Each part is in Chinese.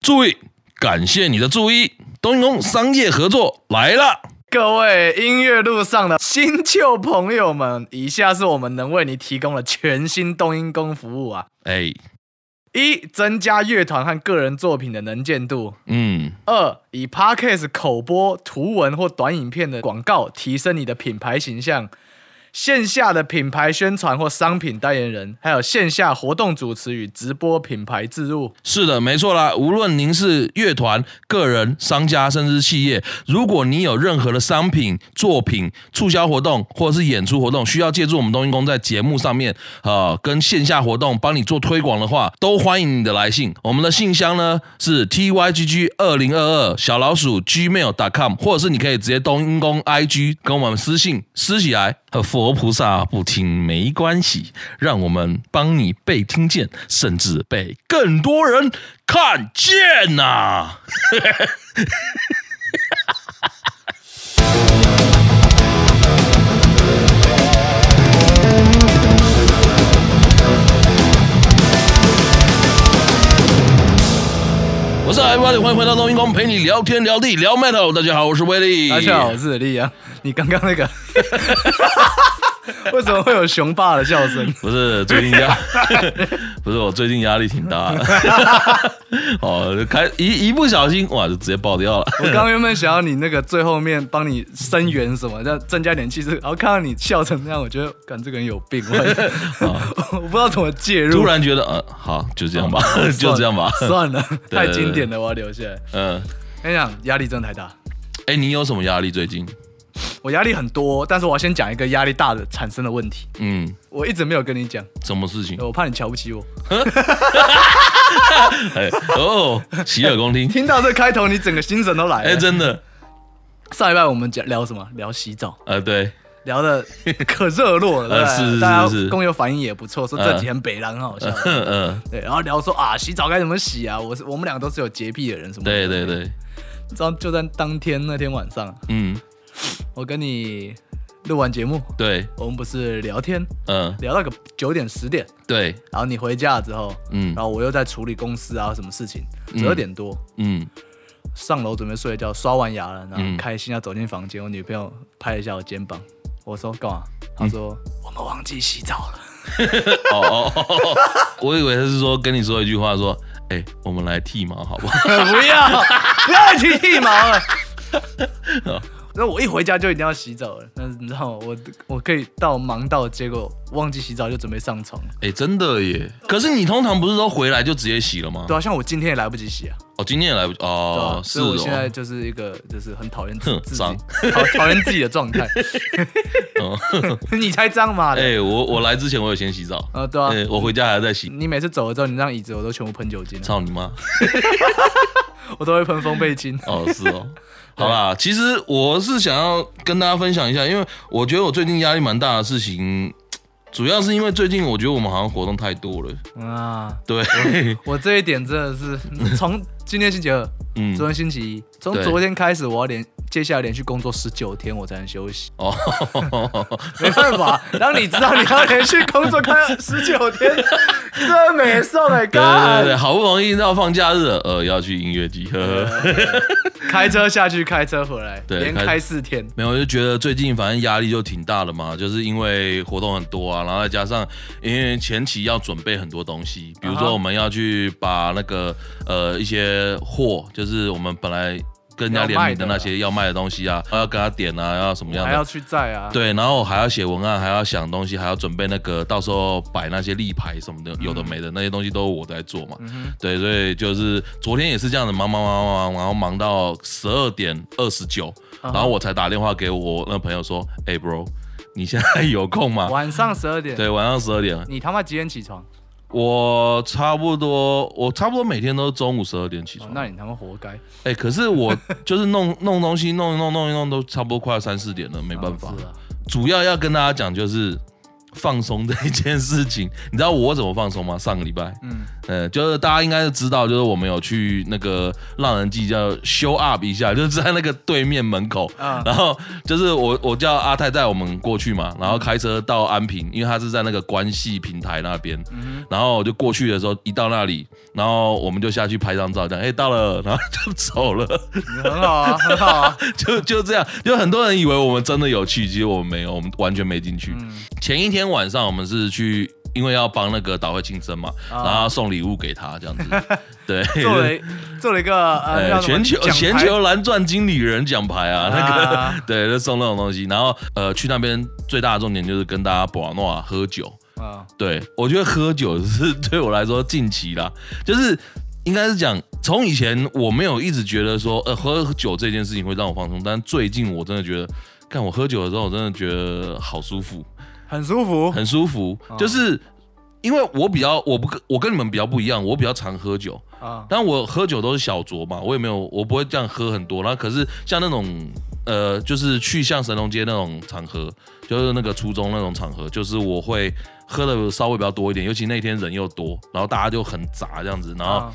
注意，感谢你的注意，东音工商业合作来了。各位音乐路上的新旧朋友们，以下是我们能为你提供的全新冬阴功服务啊！哎，一、增加乐团和个人作品的能见度。嗯。二、以 Podcast 口播、图文或短影片的广告，提升你的品牌形象。线下的品牌宣传或商品代言人，还有线下活动主持与直播品牌植入。是的，没错啦。无论您是乐团、个人、商家，甚至企业，如果你有任何的商品、作品促销活动或者是演出活动，需要借助我们冬阴功在节目上面、呃，跟线下活动帮你做推广的话，都欢迎你的来信。我们的信箱呢是 tygg 二零二二小老鼠 gmail.com，或者是你可以直接冬阴功 IG 跟我们私信私起来。和佛菩萨不听没关系，让我们帮你被听见，甚至被更多人看见呐、啊！我是艾威利，欢迎回到冬阴功，陪你聊天聊地聊 metal。大家好，我是威利。大家好，我是李阳。你刚刚那个，为什么会有雄霸的笑声？不是最近压，不是我最近压力挺大的。哦，开一一不小心哇，就直接爆掉了。我刚刚原本想要你那个最后面帮你声援什么，要增加点气势，然后看到你笑成那样，我觉得，干这个人有病。我，我不知道怎么介入，突然觉得，呃，好，就这样吧，哦、就这样吧，算了，太经典了，我要留下来。嗯，跟你讲，压力真的太大。哎、欸，你有什么压力最近？我压力很多，但是我要先讲一个压力大的产生的问题。嗯，我一直没有跟你讲什么事情，我怕你瞧不起我。哎哦，洗耳恭听。听到这开头，你整个心神都来了。哎、欸，真的。上一拜我们讲聊什么？聊洗澡。呃，对，聊的可热络了，是，是，是，大家工友反应也不错，说这几天北狼很好笑。嗯、呃呃，对，然后聊说啊，洗澡该怎么洗啊？我是我们两个都是有洁癖的人，什么？对对对。你知道就在当天那天晚上，嗯。我跟你录完节目，对，我们不是聊天，嗯，聊到个九点十点，对，然后你回家了之后，嗯，然后我又在处理公司啊什么事情，十二点多，嗯，上楼准备睡觉，刷完牙了，然后开心要走进房间，我女朋友拍了一下我肩膀，我说干嘛？她说、嗯、我们忘记洗澡了。哦哦，我以为她是说跟你说一句话，说，哎、欸，我们来剃毛好不好？不要，不要去剃毛了。那我一回家就一定要洗澡了，但是你知道吗？我我可以到忙到，结果忘记洗澡就准备上床。哎、欸，真的耶！可是你通常不是说回来就直接洗了吗？对啊，像我今天也来不及洗啊。哦，今天也来不及哦，啊、是哦。所以我现在就是一个就是很讨厌自己，讨讨厌自己的状态。哦，你才脏嘛！哎、欸，我我来之前我有先洗澡。啊、哦，对啊、欸，我回家还要再洗。你每次走了之后，你让椅子我都全部喷酒精。操你妈！我都会喷风倍精。哦，是哦。好啦，其实我是想要跟大家分享一下，因为我觉得我最近压力蛮大的事情，主要是因为最近我觉得我们好像活动太多了啊。对，我，我这一点真的是 从今天星期二，嗯，昨天星期一，从昨天开始我要连。接下来连续工作十九天，我才能休息。哦，没办法，当你知道你要连续工作开十九天，真没受的。对对对，好不容易到放假日了，呃，要去音乐季，呵呵。开车下去，开车回来，对，连开四天。没有，我就觉得最近反正压力就挺大的嘛，就是因为活动很多啊，然后再加上因为前期要准备很多东西，比如说我们要去把那个呃一些货，就是我们本来。跟人家联名的那些要卖的东西啊，要跟他点啊，要什么样的？还要去载啊。对，然后还要写文案，还要想东西，还要准备那个到时候摆那些立牌什么的，有的没的那些东西都是我在做嘛。嗯、对，所以就是昨天也是这样子忙忙忙忙忙，然后忙到十二点二十九，然后我才打电话给我那朋友说：“哎、uh -huh.，bro，你现在有空吗？”晚上十二点。对，晚上十二点。你他妈几点起床？我差不多，我差不多每天都中午十二点起床。哦，那你他妈活该！哎、欸，可是我 就是弄弄东西，弄一弄弄一弄都差不多快要三四点了，没办法。主要要跟大家讲就是，放松的一件事情，你知道我怎么放松吗？上个礼拜，嗯，呃，就是大家应该是知道，就是我们有去那个浪人记叫 show up 一下，就是在那个对面门口，啊，然后就是我我叫阿泰带我们过去嘛，然后开车到安平，因为他是在那个关系平台那边，嗯，然后我就过去的时候一到那里，然后我们就下去拍张照，这样，哎，到了，然后就走了，很好啊，很好啊，就就这样，就很多人以为我们真的有去，其实我们没有，我们完全没进去，嗯，前一天。晚上我们是去，因为要帮那个岛会庆生嘛，啊、然后送礼物给他这样子，对，做了做了一个呃全球全球蓝钻经理人奖牌啊，那个、啊、对，就送那种东西，然后呃去那边最大的重点就是跟大家博诺瓦喝酒。啊，对我觉得喝酒是对我来说近期啦，就是应该是讲从以前我没有一直觉得说呃喝酒这件事情会让我放松，但最近我真的觉得，看我喝酒的时候，我真的觉得好舒服。很舒服，很舒服，就是因为我比较，我不跟我跟你们比较不一样，我比较常喝酒啊，但我喝酒都是小酌嘛，我也没有，我不会这样喝很多。然后可是像那种呃，就是去像神农街那种场合，就是那个初中那种场合，就是我会喝的稍微比较多一点，尤其那天人又多，然后大家就很杂这样子，然后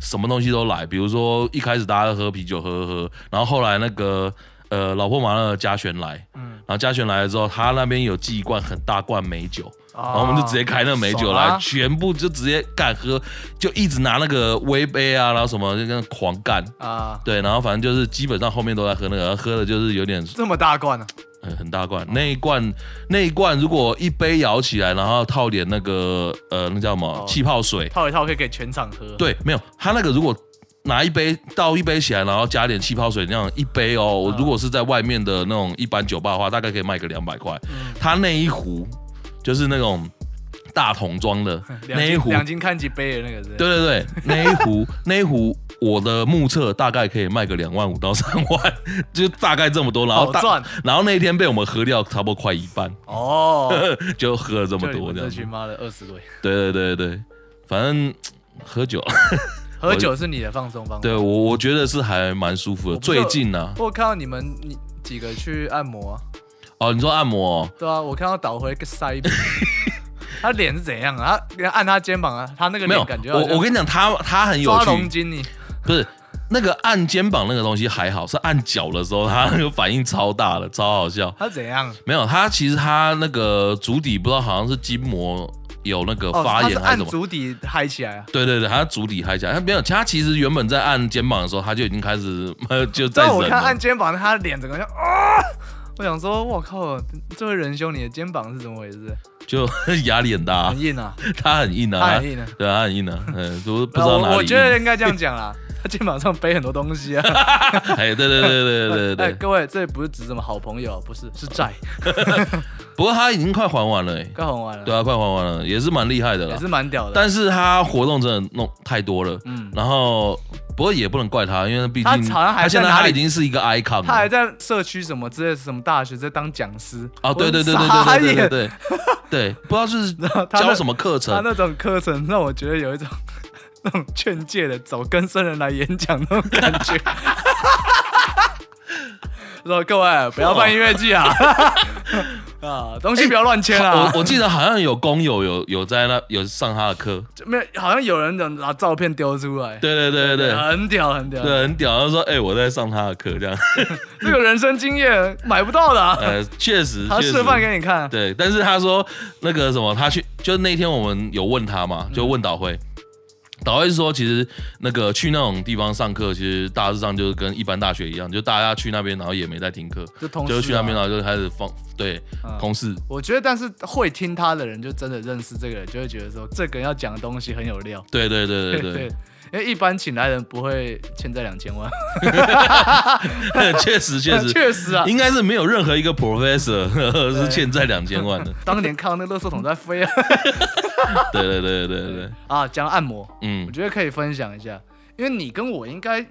什么东西都来，比如说一开始大家喝啤酒喝喝喝，然后后来那个。呃，老婆马上嘉璇来，嗯，然后嘉璇来了之后，他那边有寄一罐很大罐美酒，哦、然后我们就直接开那个美酒来，啊、全部就直接干喝，就一直拿那个微杯啊，然后什么就跟狂干。啊，对，然后反正就是基本上后面都在喝那个，喝的就是有点这么大罐呢、啊，嗯，很大罐，那一罐那一罐如果一杯摇起来，然后套点那个呃那叫什么、哦、气泡水，套一套可以给全场喝，对，没有，他那个如果。拿一杯倒一杯起来，然后加点气泡水，那样一杯哦。我如果是在外面的那种一般酒吧的话，大概可以卖个两百块。他那一壶就是那种大桶装的那一壶，两斤看几杯的那个是？对对对，那一壶 那一壶，我的目测大概可以卖个两万五到三万，就大概这么多。然后赚，然后那一天被我们喝掉差不多快一半哦，就喝了这么多这样。这群妈的二十对。对对对对，反正喝酒。喝酒是你的放松方法，对我我觉得是还蛮舒服的。最近呢、啊，我看到你们你几个去按摩、啊，哦，你说按摩、哦？对啊，我看到倒回个腮，他脸是怎样啊？他按他肩膀啊，他那个没有感觉我我跟你讲，他他很有趣。抓龙筋你不是那个按肩膀那个东西还好，是按脚的时候，他那个反应超大的，超好笑。他怎样？没有，他其实他那个足底不知道好像是筋膜。有那个发炎还是什么？足底嗨起来啊！对对对，他足底嗨起来。他没有，他其实原本在按肩膀的时候，他就已经开始 就在。我看按肩膀，他的脸整个像啊！我想说，我靠，这位仁兄，你的肩膀是怎么回事？就压力很大，很硬啊！他很硬啊，他很硬啊，对，他很硬啊，嗯，都不知道哪里。我觉得应该这样讲啦。他肩膀上背很多东西啊！哎，对对对对对对，哎，各位，这里不是指什么好朋友，不是，是债。不过他已经快还完了，哎，快还完了。对啊，快还完了，也是蛮厉害的了，也是蛮屌的。但是他活动真的弄太多了，嗯，然后不过也不能怪他，因为毕竟他现在他已经是一个 icon，他还在社区什么之类什么大学在当讲师啊，对对对对对对对对对，不知道是教什么课程，他那种课程让我觉得有一种。那种劝诫的，走跟生人来演讲那种感觉。说各位不要办音乐季啊！啊，东西不要乱签啊！我我记得好像有工友有有在那有上他的课，没有？好像有人能拿照片丢出来。对对对对对，很屌很屌，对很屌。他说：“哎，我在上他的课，这样。”这个人生经验买不到的。呃，确实，他示范给你看。对，但是他说那个什么，他去就那天我们有问他嘛，就问导会。导会是说，其实那个去那种地方上课，其实大致上就是跟一般大学一样，就大家去那边，然后也没在听课，就同就去那边，然后就开始放对、嗯、同事。我觉得，但是会听他的人，就真的认识这个人，就会觉得说，这个人要讲的东西很有料。对对对对对，对。因为一般请来人不会欠债两千万，确实确实 确实啊，应该是没有任何一个 professor 是欠债两千万的。当年看到那个垃圾桶在飞啊！对对对对对对啊，讲按摩，嗯，我觉得可以分享一下，因为你跟我应该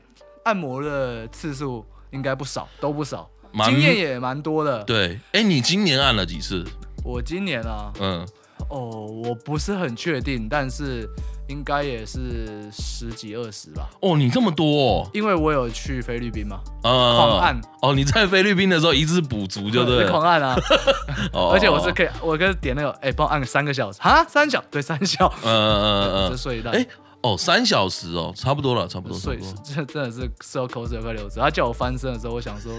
按摩的次数应该不少，都不少，经验也蛮多的。对，哎，你今年按了几次？我今年啊，嗯。哦，我不是很确定，但是应该也是十几二十吧。哦，你这么多哦？因为我有去菲律宾嘛，呃，狂按。哦，你在菲律宾的时候一次补足就对了，狂按啊。哦，而且我是可以，我可以点那个，哎，帮我按个三个小时啊，三小对三小，嗯嗯嗯嗯，这睡一哎，哦，三小时哦，差不多了，差不多。睡，这真的是吃到口水都快流出。他叫我翻身的时候，我想说。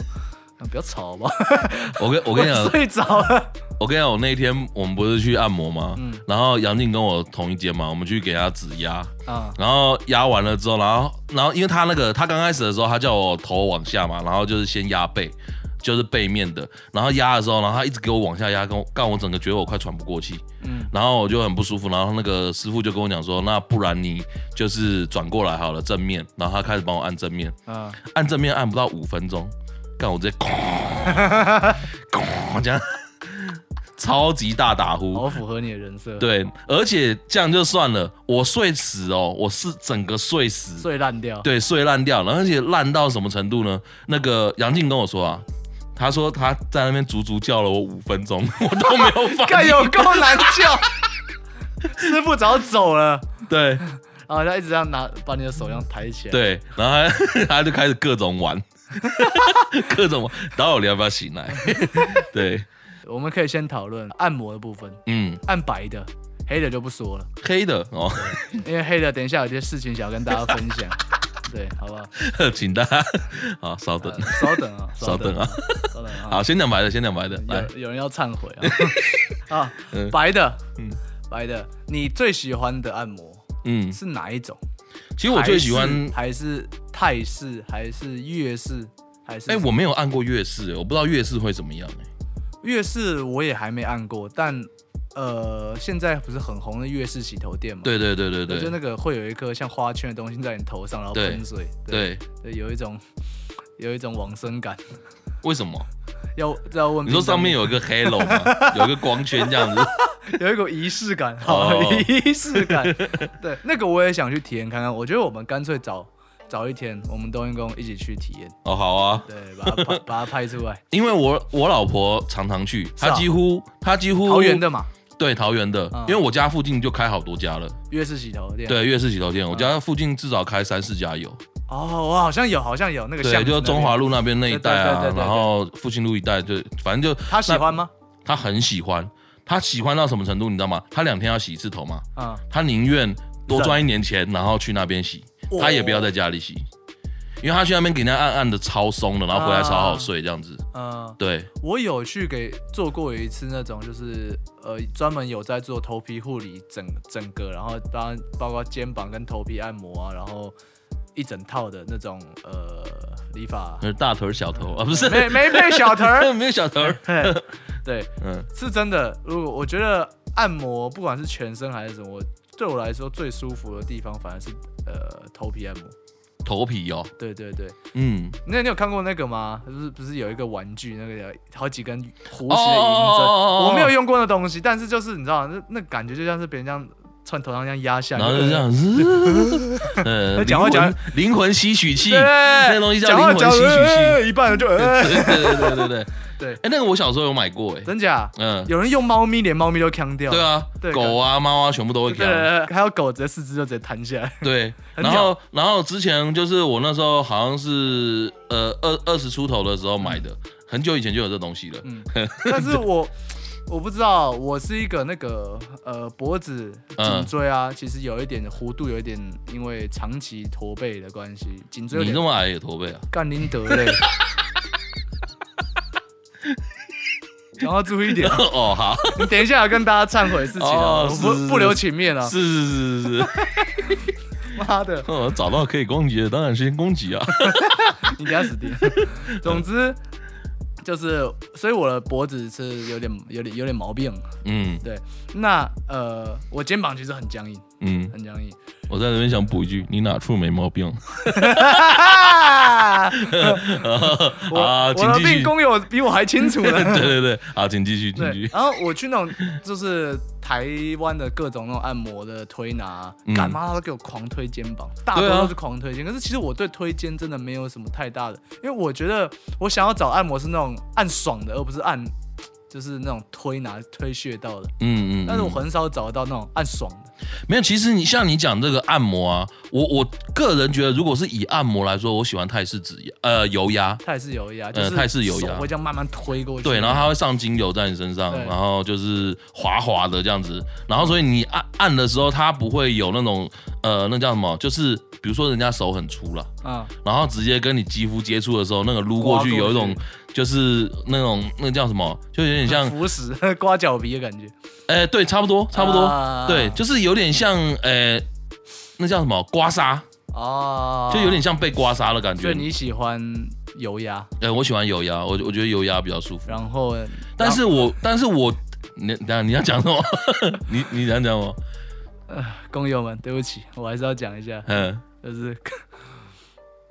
不要吵吧！我跟我跟你讲，睡着了。我跟你讲，我那一天我们不是去按摩吗？嗯。然后杨静跟我同一间嘛，我们去给他指压。啊。然后压完了之后，然后然后因为他那个他刚开始的时候，他叫我头往下嘛，然后就是先压背，就是背面的。然后压的时候，然后他一直给我往下压，跟我干我整个觉得我快喘不过气。嗯。然后我就很不舒服，然后那个师傅就跟我讲说，那不然你就是转过来好了，正面。然后他开始帮我按正面。啊。按正面按不到五分钟。干我直接 哐哐这样，超级大打呼，好符合你的人设。对，而且这样就算了，我睡死哦，我是整个睡死，睡烂掉。对，睡烂掉，然后而且烂到什么程度呢？那个杨静跟我说啊，他说他在那边足足叫了我五分钟，我都没有发看，有够难叫。师傅早走了。对，然后他一直这样拿，把你的手这样抬起来。对，然后他他就开始各种玩。各种，然后你要不要醒来？对，我们可以先讨论按摩的部分。嗯，按白的，黑的就不说了。黑的哦，因为黑的，等一下有些事情想要跟大家分享。对，好不好？请大家好，稍等，稍等啊，稍等啊，稍等啊。好，先讲白的，先讲白的。有有人要忏悔啊？啊，白的，嗯，白的，你最喜欢的按摩，嗯，是哪一种？其实我最喜欢还是泰式，还是粤式，还是……哎，我没有按过粤式，我不知道粤式会怎么样。哎，粤式我也还没按过，但呃，现在不是很红的粤式洗头店吗？对对对对对，就那个会有一颗像花圈的东西在你头上，然后喷水，对对，有一种有一种往生感。为什么？要要问？你说上面有一个 halo 吗？有一个光圈这样子。有一股仪式感，好仪式感。对，那个我也想去体验看看。我觉得我们干脆找找一天，我们冬阴功一起去体验。哦，好啊。对，把它拍，把它拍出来。因为我我老婆常常去，她几乎她几乎桃园的嘛。对，桃园的，因为我家附近就开好多家了。粤式洗头店。对，粤式洗头店，我家附近至少开三四家有。哦，我好像有，好像有那个。对，就中华路那边那一带啊，然后复兴路一带，就反正就。他喜欢吗？他很喜欢。他喜欢到什么程度，你知道吗？他两天要洗一次头嘛？啊，他宁愿多赚一年钱，然后去那边洗，他也不要在家里洗，因为他去那边给人家按按的超松的，然后回来超好睡这样子。嗯，对。我有去给做过一次那种，就是呃专门有在做头皮护理，整整个，然后当然包括肩膀跟头皮按摩啊，然后一整套的那种呃理发。那是大头小头啊，不是没没配小头，没有小头。对，嗯，是真的。如果我觉得按摩，不管是全身还是什么，对我来说最舒服的地方，反而是呃头皮按摩。头皮哦，对对对，嗯，那你有看过那个吗？不是不是有一个玩具，那个有好几根弧形的银针，我没有用过那东西，但是就是你知道，那那感觉就像是别人这样从头上这样压下来，然后就这样子，呃，讲话讲灵魂吸取器，那个东西叫灵魂吸取器，一半就，对对对对对。对，哎，那个我小时候有买过，哎，真假？嗯，有人用猫咪，连猫咪都锵掉。对啊，狗啊、猫啊，全部都会锵。对，还有狗，直接四肢就直接弹下来。对，然后，然后之前就是我那时候好像是呃二二十出头的时候买的，很久以前就有这东西了。嗯，但是我我不知道，我是一个那个呃脖子颈椎啊，其实有一点弧度，有一点因为长期驼背的关系，颈椎。你那么矮也驼背啊？干林德嘞。然后注意一点。哦，好，你等一下要跟大家忏悔事情啊，不不留情面啊，是是是是是，妈的，找到可以攻击的，当然先攻击啊，你等下死定。总之就是，所以我的脖子是有点有点有点毛病，嗯，对，那呃，我肩膀其实很僵硬，嗯，很僵硬。我在这边想补一句，你哪处没毛病？我我的病工友比我还清楚呢。对 对对，好，请继续，继续。然后我去那种就是台湾的各种那种按摩的推拿，干嘛他都给我狂推肩膀，大多都是狂推肩。可是其实我对推肩真的没有什么太大的，因为我觉得我想要找按摩是那种按爽的，而不是按就是那种推拿推穴道的，嗯嗯，但是我很少找到那种按爽的。没有，其实你像你讲这个按摩啊，我我个人觉得，如果是以按摩来说，我喜欢泰式指压，呃，油压，泰式油压，呃，泰式油压，会这样慢慢推过去，对，然后它会上精油在你身上，然后就是滑滑的这样子，然后所以你按按的时候，它不会有那种，呃，那叫什么，就是比如说人家手很粗了，嗯，然后直接跟你肌肤接触的时候，那个撸过去。有一种。就是那种那个叫什么，就有点像腐蚀 刮脚皮的感觉。哎、欸，对，差不多，差不多，啊、对，就是有点像，哎、欸，那叫什么刮痧哦，就有点像被刮痧的感觉。所以你喜欢油压？哎、欸，我喜欢油压，我我觉得油压比较舒服。然后，但是我，但是我，你等下你要讲什么？你你想讲什么？呃，工友们，对不起，我还是要讲一下，嗯，就是。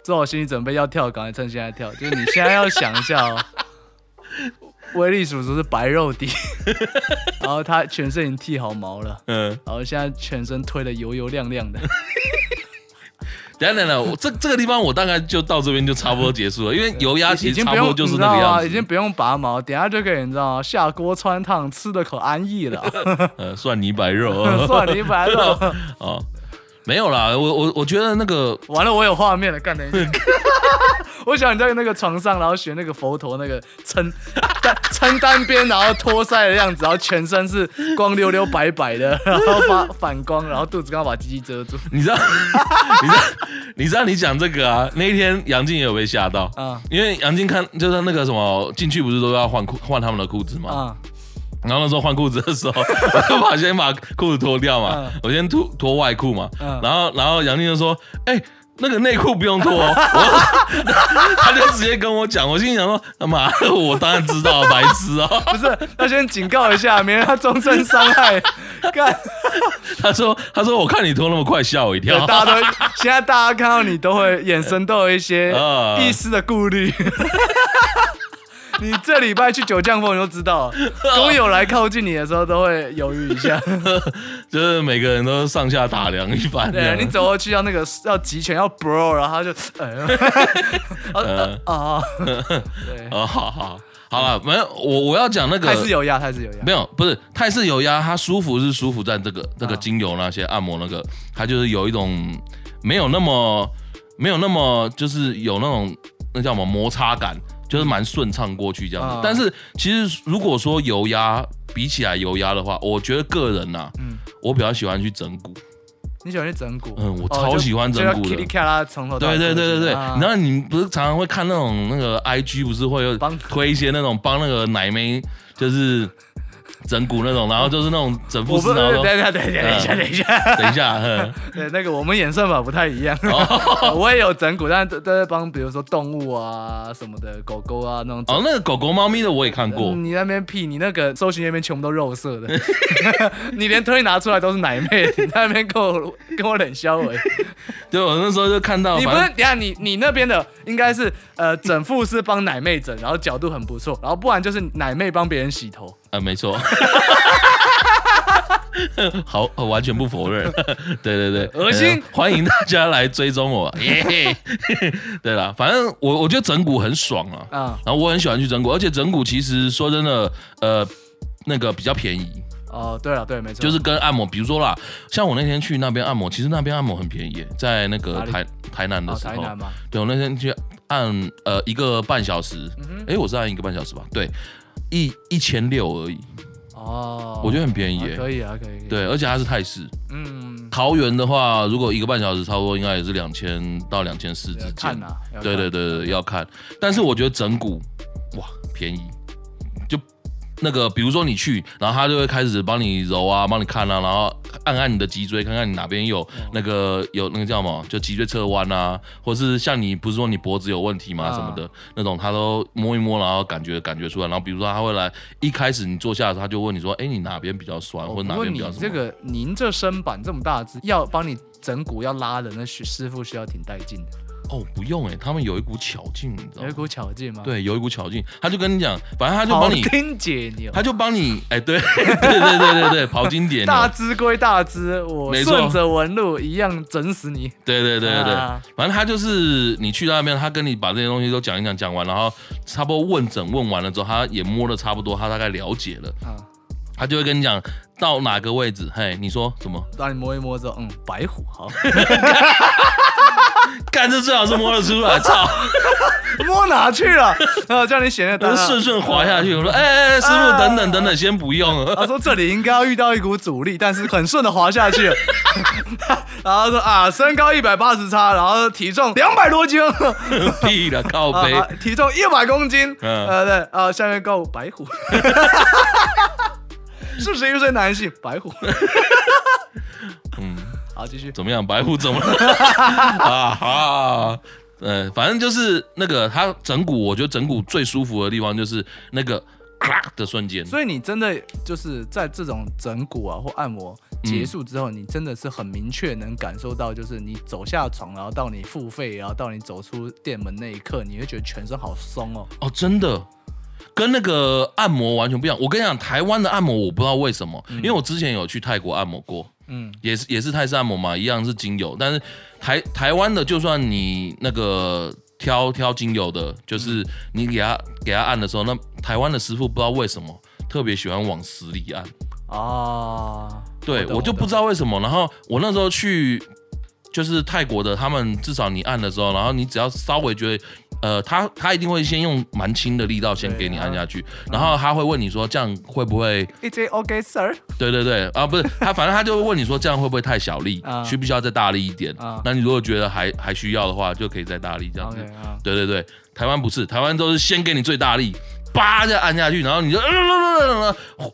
做好心理准备要跳，赶快趁现在跳。就是你现在要想一下哦，威力叔叔是白肉底，然后他全身已经剃好毛了，嗯，然后现在全身推的油油亮亮的。等等等下，我这这个地方我大概就到这边就差不多结束了，因为油压其实差不多就是那个样子，已经不用拔毛，等下就可以你知道吗下锅穿烫，吃的可安逸了。呃，蒜泥白肉，蒜泥白肉，哦。没有啦，我我我觉得那个完了，我有画面了，干的。我想你在那个床上，然后学那个佛陀那个撑 单撑单边，然后托腮的样子，然后全身是光溜溜白白的，然后发反光，然后肚子刚好把鸡鸡遮住。你知道？你知道？你知道？你讲这个啊？那一天杨静也有被吓到啊，因为杨静看就是那个什么进去不是都要换裤换他们的裤子吗？啊。然后那时候换裤子的时候，我就把先把裤子脱掉嘛，嗯、我先脱脱外裤嘛，嗯、然后然后杨静就说：“哎、欸，那个内裤不用脱。”我 他就直接跟我讲，我心里想说：“他妈，我当然知道，白痴啊、喔！”不是，他先警告一下，免得他终身伤害。干，他说：“他说我看你脱那么快，吓我一跳。”大家都现在大家看到你都会眼神都有一些一丝的顾虑。你这礼拜去九降风，你就知道，工友来靠近你的时候都会犹豫一下，就是每个人都上下打量一番。对，你走过去要那个要集权要 bro，然后他就，呃，啊，对，好好好了，没有，我我要讲那个泰式油压，泰式油压，没有，不是泰式油压，它舒服是舒服在这个这个精油那些按摩那个，它就是有一种没有那么没有那么就是有那种那叫什么摩擦感。就是蛮顺畅过去这样子，但是其实如果说油压比起来油压的话，我觉得个人呐，嗯，我比较喜欢去整骨。你喜欢去整骨？嗯，我超喜欢整骨的。对对对对对，然后你不是常常会看那种那个 IG 不是会有推一些那种帮那个奶妹就是。整蛊那种，然后就是那种整复式，然后等一下，等一下，等一下，等一下，等一下，对，那个我们演算法不太一样，我也有整蛊，但都都在帮，比如说动物啊什么的，狗狗啊那种。哦，那个狗狗、猫咪的我也看过。你那边屁，你那个搜寻那边全部都肉色的，你连推拿出来都是奶妹，你在那边跟我跟我冷笑哎。对，我那时候就看到。你不是，等下你你那边的应该是呃整复是帮奶妹整，然后角度很不错，然后不然就是奶妹帮别人洗头。呃，没错。好，完全不否认。对对对，恶心！欢迎大家来追踪我。耶 对了，反正我我觉得整蛊很爽啊。啊。然后我很喜欢去整蛊，而且整蛊其实说真的，呃，那个比较便宜。哦，对了，对，没错。就是跟按摩，比如说啦，像我那天去那边按摩，其实那边按摩很便宜，在那个台台南的时候。台南吗？对，我那天去按呃一个半小时，哎，我是按一个半小时吧？对。一一千六而已哦，我觉得很便宜耶，可以啊，可以。对，而且它是泰式。嗯，桃园的话，如果一个半小时，差不多应该也是两千到两千四之间。看啊，对对对对，要看。但是我觉得整蛊，哇，便宜。那个，比如说你去，然后他就会开始帮你揉啊，帮你看啊，然后按按你的脊椎，看看你哪边有那个有那个叫什么，就脊椎侧弯啊，或是像你不是说你脖子有问题吗？什么的那种，他都摸一摸，然后感觉感觉出来。然后比如说他会来，一开始你坐下的时候，他就问你说，哎，你哪边比较酸，或者哪边比较什么？这个您这身板这么大只，要帮你整骨要拉的，那师傅需要挺带劲的。哦，不用哎，他们有一股巧劲，你知道吗？有一股巧劲吗？对，有一股巧劲，他就跟你讲，反正他就帮你听解牛，他就帮你，哎，对，对对对对对，庖丁解牛，大只归大只，我顺着纹路一样整死你。对对对对对，反正他就是你去到那边，他跟你把这些东西都讲一讲，讲完，然后差不多问诊问完了之后，他也摸的差不多，他大概了解了，他就会跟你讲到哪个位置，嘿，你说什么？让你摸一摸之后，嗯，白虎好。干这最好是摸得出来，操！摸哪去了？然后叫你写那单，顺顺滑下去。我说，哎哎哎，师傅，等等等等，先不用。他说这里应该要遇到一股阻力，但是很顺的滑下去。然后说啊，身高一百八十差，然后体重两百多斤，屁了靠背，体重一百公斤。呃对，啊下面告白虎，四十一岁男性，白虎。嗯。好，继续。怎么样？白虎怎么了？啊哈，呃，反正就是那个他整蛊，我觉得整蛊最舒服的地方就是那个咔的瞬间。所以你真的就是在这种整骨啊或按摩结束之后，嗯、你真的是很明确能感受到，就是你走下床，然后到你付费，然后到你走出店门那一刻，你会觉得全身好松哦。哦，真的，跟那个按摩完全不一样。我跟你讲，台湾的按摩我不知道为什么，嗯、因为我之前有去泰国按摩过。嗯，也是也是泰式按摩嘛，一样是精油，但是台台湾的，就算你那个挑挑精油的，就是你给他给他按的时候，那台湾的师傅不知道为什么特别喜欢往死里按啊，对，我就不知道为什么。然后我那时候去就是泰国的，他们至少你按的时候，然后你只要稍微觉得。呃，他他一定会先用蛮轻的力道先给你按下去，然后他会问你说这样会不会？Is it okay, sir？对对对，啊不是，他反正他就会问你说这样会不会太小力，需不需要再大力一点？那你如果觉得还还需要的话，就可以再大力这样子。对对对，台湾不是，台湾都是先给你最大力，叭就按下去，然后你就，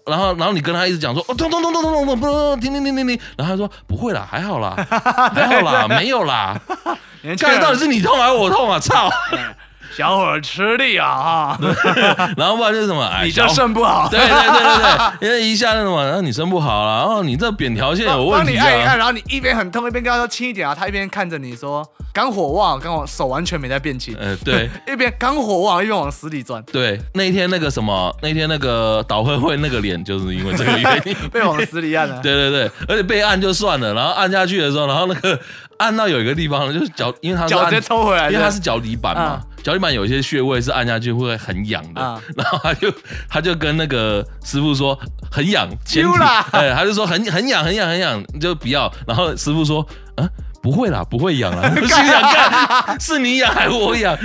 然后然后你跟他一直讲说，哦痛痛痛痛痛痛痛，停停停停停，然后他说不会啦，还好啦，还好啦，没有啦。看到底是你痛还是我痛啊？操！小伙吃力啊哈，然后不然就是什么，你就肾不好。对对对对对，因为一下那什么，然后你肾不好了，然后你这扁条线有问题。帮你按一按，然后你一边很痛，一边跟他说轻一点啊，他一边看着你说肝火旺，刚我手完全没在变轻。呃，对，一边肝火旺，一边往死里钻。对，那一天那个什么，那天那个导会会那个脸，就是因为这个原因 被往死里按 了。对对对，而且被按就算了，然后按下去的时候，然后那个按到有一个地方就是脚，因为他脚直接抽回来，因为他是脚底板嘛。脚底板有一些穴位是按下去会很痒的，啊、然后他就他就跟那个师傅说很痒，丢啦，哎，他就说很很痒很痒很痒，就不要。然后师傅说，啊。不会啦，不会痒啦。心想干，是你痒还是我痒？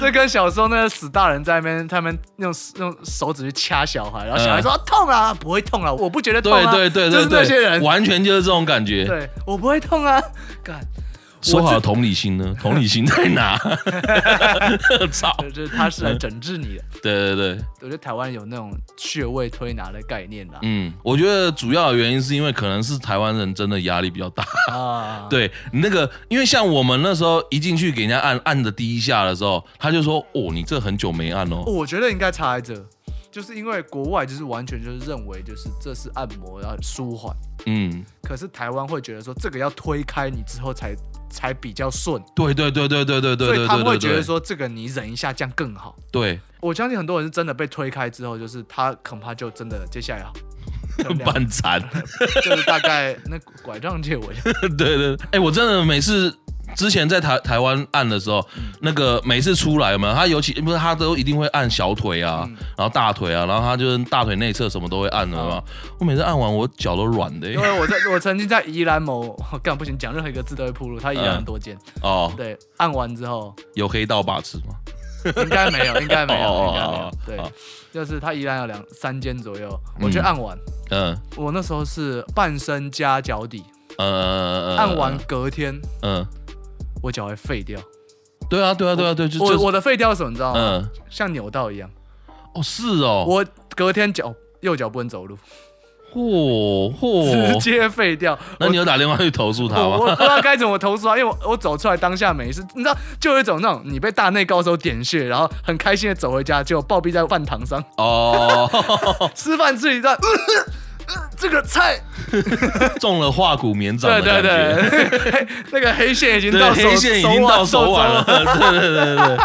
这跟小时候那个死大人在那边，他们用用手指去掐小孩，然后小孩说、嗯、痛啊，不会痛啊，我不觉得痛啊。对对对对对，这些人完全就是这种感觉。对，我不会痛啊，干。说好同理心呢？同理心在哪？操！就是他是来整治你的。对对对，我觉得台湾有那种穴位推拿的概念啦。嗯，我觉得主要的原因是因为可能是台湾人真的压力比较大啊。对，那个，因为像我们那时候一进去给人家按按的第一下的时候，他就说：“哦，你这很久没按哦。”我觉得应该差在这，就是因为国外就是完全就是认为就是这是按摩要舒缓，嗯，可是台湾会觉得说这个要推开你之后才。才比较顺，对对对对对对对，所以他们会觉得说这个你忍一下这样更好。对，我相信很多人是真的被推开之后，就是他恐怕就真的接下来啊，半残，就是大概那拐杖借我一下。对对，哎、欸，我真的每次。之前在台台湾按的时候，嗯、那个每次出来有没有？他尤其不是他都一定会按小腿啊，嗯、然后大腿啊，然后他就是大腿内侧什么都会按的嘛。嗯、我每次按完我脚都软的、欸。因为我在我曾经在宜兰某，干不行，讲任何一个字都会暴露。他宜兰很多间、嗯、哦，对，按完之后有黑道把持吗？应该没有，应该没有，应该没有。对，就是他宜兰有两三间左右，我去按完，嗯，我那时候是半身加脚底，嗯嗯嗯，按完隔天，嗯。我脚会废掉，对啊，对啊，对啊，对，就我我的废掉是什么，你知道吗？嗯，像扭到一样。哦，是哦。我隔天脚右脚不能走路，嚯嚯，直接废掉。那你有打电话去投诉他吗？我不知道该怎么投诉他，因为我 我走出来当下没事，你知道，就有一种那种你被大内高手点穴，然后很开心的走回家，就暴毙在饭堂上。哦，吃饭吃一 顿。这个菜。中了化骨绵掌的感觉，对。对对，那个黑线已经到手，黑线已经到手腕了，对对对对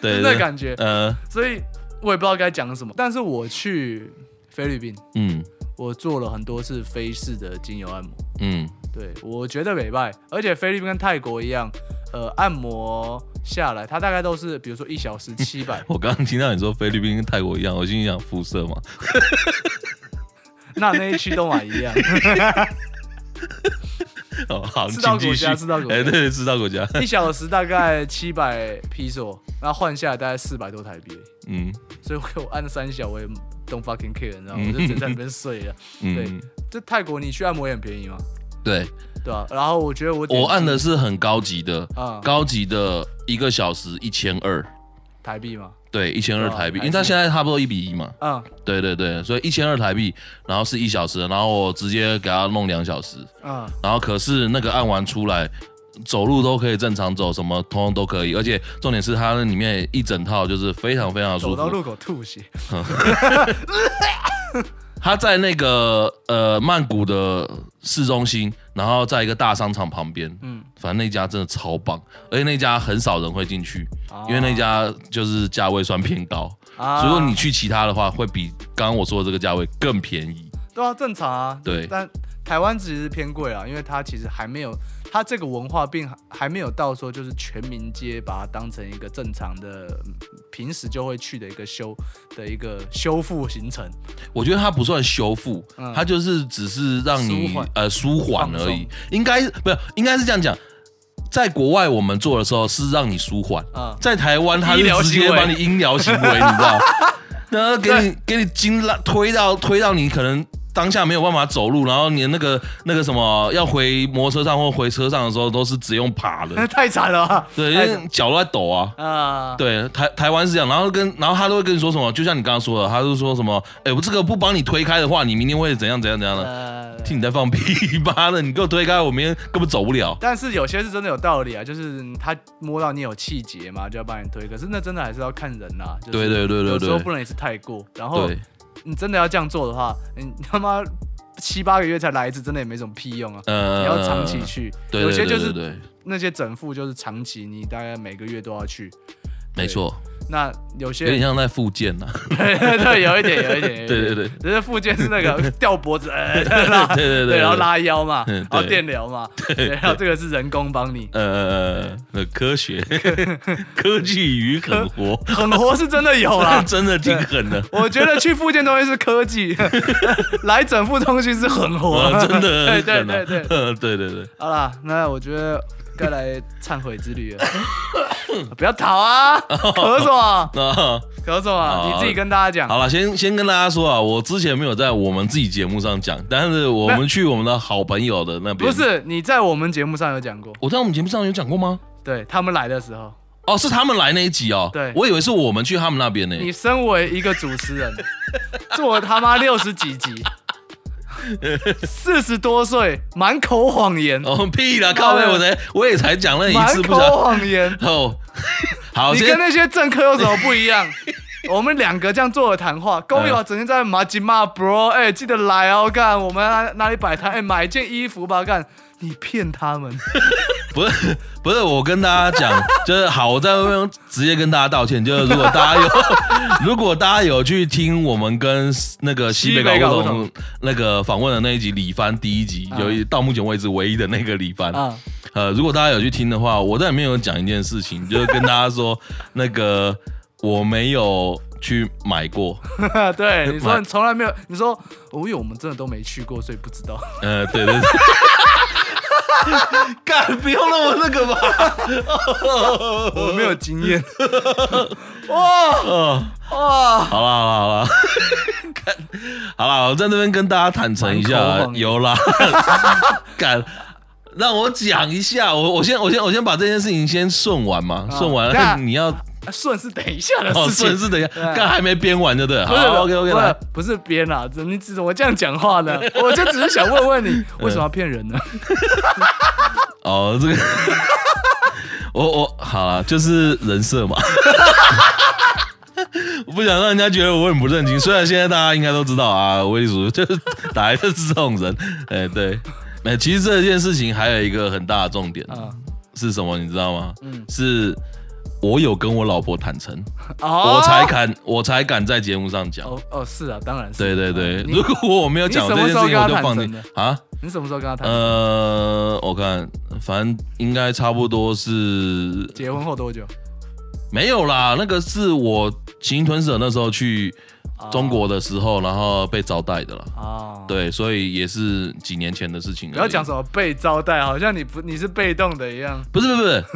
对，那感觉，嗯，所以我也不知道该讲什么。但是我去菲律宾，嗯，我做了很多次菲式的精油按摩，嗯，对，我觉得美拜，而且菲律宾跟泰国一样，呃，按摩下来，它大概都是，比如说一小时七百。我刚刚听到你说菲律宾跟泰国一样，我心里想肤色嘛。那那一区都买一样。哦，好，赤道国家，知道国家，哎，对，知道国家，一小时大概七百披索，然后换下来大概四百多台币。嗯，所以我按三小，我也 don't fucking care，你知道吗？我就只在那边睡了。对，这泰国你去按摩也很便宜吗？对，对啊。然后我觉得我我按的是很高级的，高级的一个小时一千二台币吗？对，一千二台币，因为它现在差不多一比一嘛。嗯，对对对，所以一千二台币，然后是一小时，然后我直接给他弄两小时。嗯，然后可是那个按完出来，走路都可以正常走，什么通通都可以，而且重点是它那里面一整套就是非常非常舒服。走到路口吐血。他在那个呃曼谷的市中心，然后在一个大商场旁边，嗯，反正那家真的超棒，而且那家很少人会进去，啊、因为那家就是价位算偏高，啊、如果你去其他的话，会比刚刚我说的这个价位更便宜。对啊，正常啊。对，但台湾其实是偏贵啊，因为它其实还没有。它这个文化病还没有到说，就是全民皆把它当成一个正常的、平时就会去的一个修的一个修复行程。我觉得它不算修复，它就是只是让你呃舒缓而已。应该不是，应该是这样讲。在国外我们做的时候是让你舒缓，在台湾他是直接把你医疗行为，你知道？然后给你给你筋拉推到推到你可能。当下没有办法走路，然后你那个那个什么要回摩托车上或回车上的时候，都是只用爬的，太惨了吧。对，因为脚都在抖啊。啊，对，台台湾是这样，然后跟然后他都会跟你说什么，就像你刚刚说的，他就说什么，哎，我这个不帮你推开的话，你明天会怎样怎样怎样的？听你在放屁吧的，你给我推开，我明天根本走不了。但是有些是真的有道理啊，就是他摸到你有气节嘛，就要帮你推。可是那真的还是要看人呐。对对对对对，有时候不能也是太过，然后。你真的要这样做的话，你他妈七八个月才来一次，真的也没什么屁用啊！嗯，你要长期去，有些就是那些整副就是长期，你大概每个月都要去。没错。那有些有点像在复健呐，对 对，有一点，有一点，对对对，只是复健是那个吊脖子，对对对，然后拉腰嘛，然后电疗嘛，对，然后这个是人工帮你，呃呃，科学，科技与狠活，狠活是真的有啦，真的挺狠的。我觉得去复健中心是科技，来整复中心是狠活，真的，对对对对，对对对。好啦，那我觉得。该来忏悔之旅了，不要逃啊！咳什么？咳什么？你自己跟大家讲。好了，先先跟大家说啊，我之前没有在我们自己节目上讲，但是我们去我们的好朋友的那边。不是你在我们节目上有讲过？我在我们节目上有讲过吗？对他们来的时候。哦，是他们来那一集哦。对，我以为是我们去他们那边呢。你身为一个主持人，做他妈六十几集。四十多岁，满口谎言。哦屁了，靠背，我才我也才讲了一次，满口谎言。哦，好，你跟那些政客有什么不一样？我们两个这样做的谈话，公友整天在骂鸡骂 bro，哎，记得来哦，干，我们哪哪里摆摊？哎，买一件衣服吧，干。你骗他们？不是不是，我跟大家讲，就是好，我在这边直接跟大家道歉，就是如果大家有，如果大家有去听我们跟那个西北搞不懂那个访问的那一集李帆第一集，有一到目前为止唯一的那个李帆，呃，如果大家有去听的话，我在里面有讲一件事情，就是跟大家说，那个我没有去买过，对，你说你从来没有，你说我以为我们真的都没去过，所以不知道，呃，对对对。干，不用那么那个吧，我没有经验。哇哇，好了好了好了，干，好了，我在这边跟大家坦诚一下，有啦。干，让我讲一下，我我先我先我先把这件事情先顺完嘛，顺完了你要。顺是等一下的事情，顺是等一下，刚还没编完，对不对？好，OK OK，来，不是编啊，怎么你怎么这样讲话呢？我就只是想问问你，为什么要骗人呢？哦，这个，我我好了，就是人设嘛。我不想让人家觉得我很不正经，虽然现在大家应该都知道啊，威力叔就是打来就是这种人。哎，对，哎，其实这件事情还有一个很大的重点，啊、是什么？你知道吗？嗯，是。我有跟我老婆坦诚，哦、我才敢，我才敢在节目上讲。哦哦，是啊，当然是。对对对，如果我没有讲这件事情，我就放你啊。你什么时候跟他谈？呃，我看，反正应该差不多是结婚后多久？没有啦，那个是我行吞舍那时候去中国的时候，然后被招待的了。哦，对，所以也是几年前的事情。不要讲什么被招待，好像你不你是被动的一样。不是不是。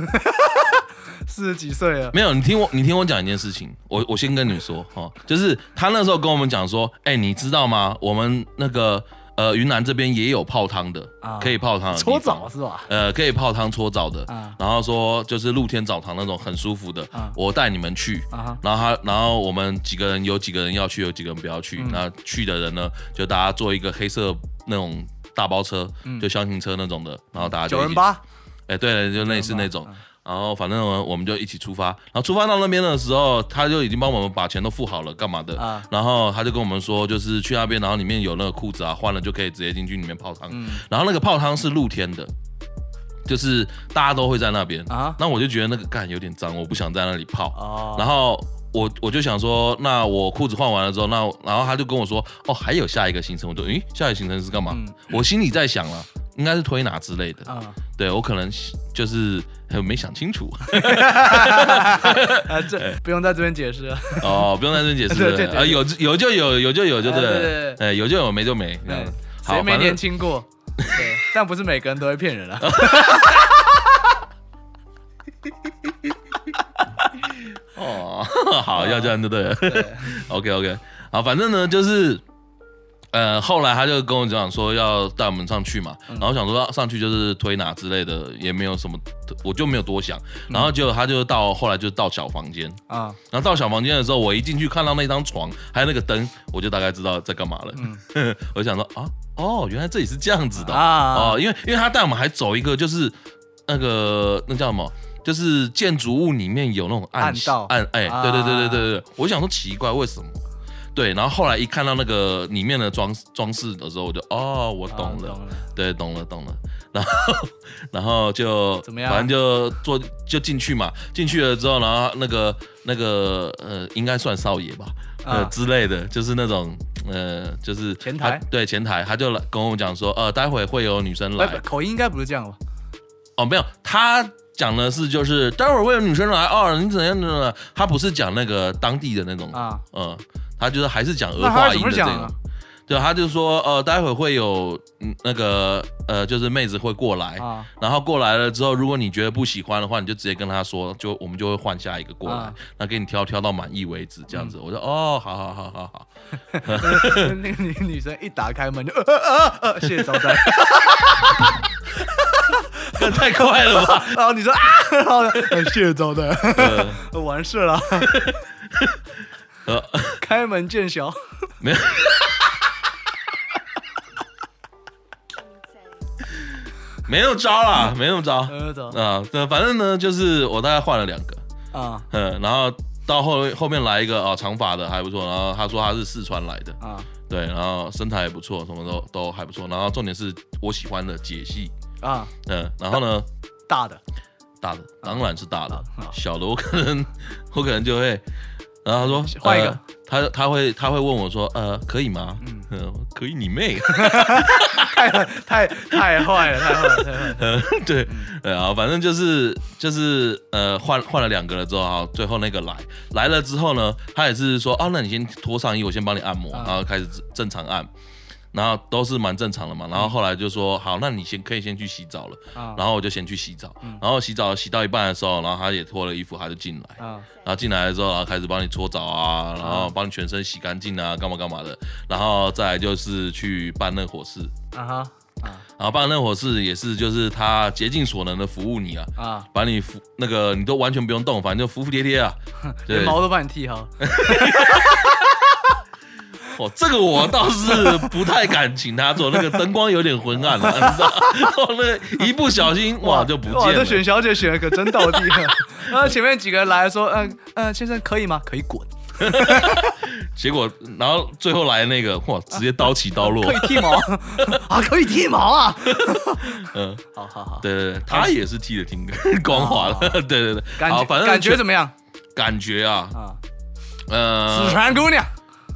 四十几岁了，没有你听我，你听我讲一件事情。我我先跟你说哈，就是他那时候跟我们讲说，哎，你知道吗？我们那个呃云南这边也有泡汤的，可以泡汤的，搓澡是吧？呃，可以泡汤搓澡的。然后说就是露天澡堂那种很舒服的，我带你们去。然后他，然后我们几个人有几个人要去，有几个人不要去。那去的人呢，就大家坐一个黑色那种大包车，就厢型车那种的，然后大家就九人八，哎，对了，就类似那种。然后反正我们就一起出发，然后出发到那边的时候，他就已经帮我们把钱都付好了，干嘛的？啊、然后他就跟我们说，就是去那边，然后里面有那个裤子啊，换了就可以直接进去里面泡汤。嗯、然后那个泡汤是露天的，就是大家都会在那边。啊，那我就觉得那个干有点脏，我不想在那里泡。哦、然后我我就想说，那我裤子换完了之后，那然后他就跟我说，哦，还有下一个行程。我就，诶，下一个行程是干嘛？嗯、我心里在想了。应该是推拿之类的，啊，对我可能就是没想清楚，啊，这不用在这边解释。了，哦，不用在这边解释，啊，有有就有，有就有，就对，哎，有就有，没就没，谁没年轻过？对，但不是每个人都会骗人啊，哦，好，要这样就对了，OK OK，好，反正呢就是。呃，后来他就跟我讲说要带我们上去嘛，然后想说上去就是推拿之类的，也没有什么，我就没有多想。然后结果他就到后来就到小房间。啊，然后到小房间的时候，我一进去看到那张床还有那个灯，我就大概知道在干嘛了。嗯，我就想说啊，哦，原来这里是这样子的。啊，哦，因为因为他带我们还走一个就是那个那叫什么，就是建筑物里面有那种暗道。暗哎，对对对对对对，我想说奇怪为什么。对，然后后来一看到那个里面的装装饰的时候，我就哦，我懂了，对，懂了懂了，然后然后就怎么样？反正就坐就进去嘛，进去了之后，然后那个那个呃，应该算少爷吧，呃之类的，就是那种呃，就是前台，对前台，他就来跟我讲说，呃，待会会有女生来，口音应该不是这样吧？哦，没有，他讲的是就是待会会有女生来，哦，你怎样的？他不是讲那个当地的那种啊，嗯。他就是还是讲儿化音的这个，对，他就说呃，待会会有那个呃，就是妹子会过来，然后过来了之后，如果你觉得不喜欢的话，你就直接跟他说，就我们就会换下一个过来，那给你挑挑到满意为止，这样子。我说哦，好好好好好。那个女女生一打开门就呃呃呃，谢谢招待。这太快了吧？然后你说啊，好的，谢谢招待，完事了。呃，开门见山，没有，没有招啦，没有招，没有招。啊！对，反正呢，就是我大概换了两个。啊，嗯，然后到后后面来一个哦，长发的还不错，然后他说他是四川来的。啊，对，然后身材也不错，什么都都还不错，然后重点是我喜欢的姐系。啊，嗯，然后呢，大的，大的当然是大的，小的我可能 我可能就会。然后他说 换一个，他他会他会问我说，呃，可以吗？嗯，可以，你妹，太太太坏了，太坏了，太坏了。嗯，对，对啊，反正就是就是呃换换了两个了之后啊，最后那个来来了之后呢，他也是说，哦，那你先脱上衣，我先帮你按摩，然后开始正常按。然后都是蛮正常的嘛，然后后来就说好，那你先可以先去洗澡了，然后我就先去洗澡，然后洗澡洗到一半的时候，然后他也脱了衣服，他就进来，然后进来了之后，然后开始帮你搓澡啊，然后帮你全身洗干净啊，干嘛干嘛的，然后再来就是去办那伙事，啊哈，然后办那伙事也是就是他竭尽所能的服务你啊，啊，把你服那个你都完全不用动，反正就服服帖帖啊，连毛都帮你剃好。哦，这个我倒是不太敢请他做，那个灯光有点昏暗了，你知道？哦，那一不小心哇就不见了。哇，这选小姐选的可真到地啊！然后前面几个人来说，嗯嗯，先生可以吗？可以滚。结果，然后最后来那个，哇，直接刀起刀落，可以剃毛啊，可以剃毛啊。嗯，好好好，对对对，他也是剃的挺光滑的，对对对。感觉反正感觉怎么样？感觉啊，啊，呃，四川姑娘，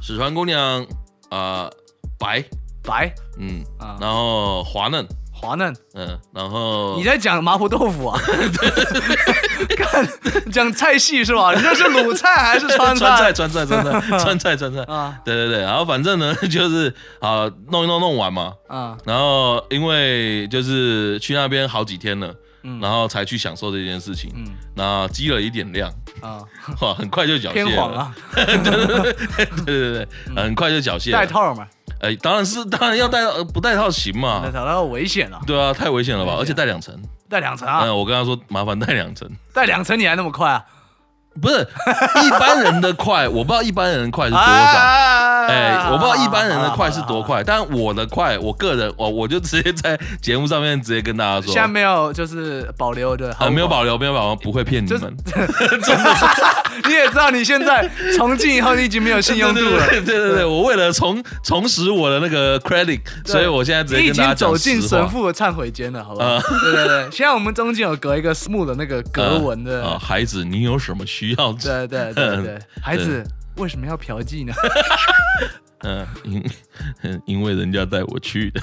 四川姑娘啊，白白，嗯，然后滑嫩。滑嫩，嗯，然后你在讲麻婆豆腐啊？看讲菜系是吧？你这是鲁菜还是川菜？川菜，川菜，川菜，川菜，川菜啊！对对对，然后反正呢，就是啊，弄一弄弄完嘛，啊，然后因为就是去那边好几天了，嗯，然后才去享受这件事情，嗯，那积了一点量啊，哇，很快就缴械了，偏黄啊，对对对对对对，很快就缴械，带套嘛。哎，当然是，当然要带套，不带套行嘛？带套那危险了。对啊，太危险了吧？而且带两层，带两层啊！嗯，我跟他说麻烦带两层，带两层你还那么快啊？不是一般人的快，我不知道一般人的快是多少。哎，我不知道一般人的快是多快，但我的快，我个人，我我就直接在节目上面直接跟大家说，现在没有就是保留的，没有保留，没有保留，不会骗你们。真的，你也知道，你现在从今以后你已经没有信用度了。对对对，我为了重重拾我的那个 credit，所以我现在直接跟大家讲，已经走进神父的忏悔间了，好不好？对对对，现在我们中间有隔一个木的那个格纹的。啊，孩子，你有什么需要？对对对对，孩子为什么要嫖妓呢？嗯，因 因为人家带我去的。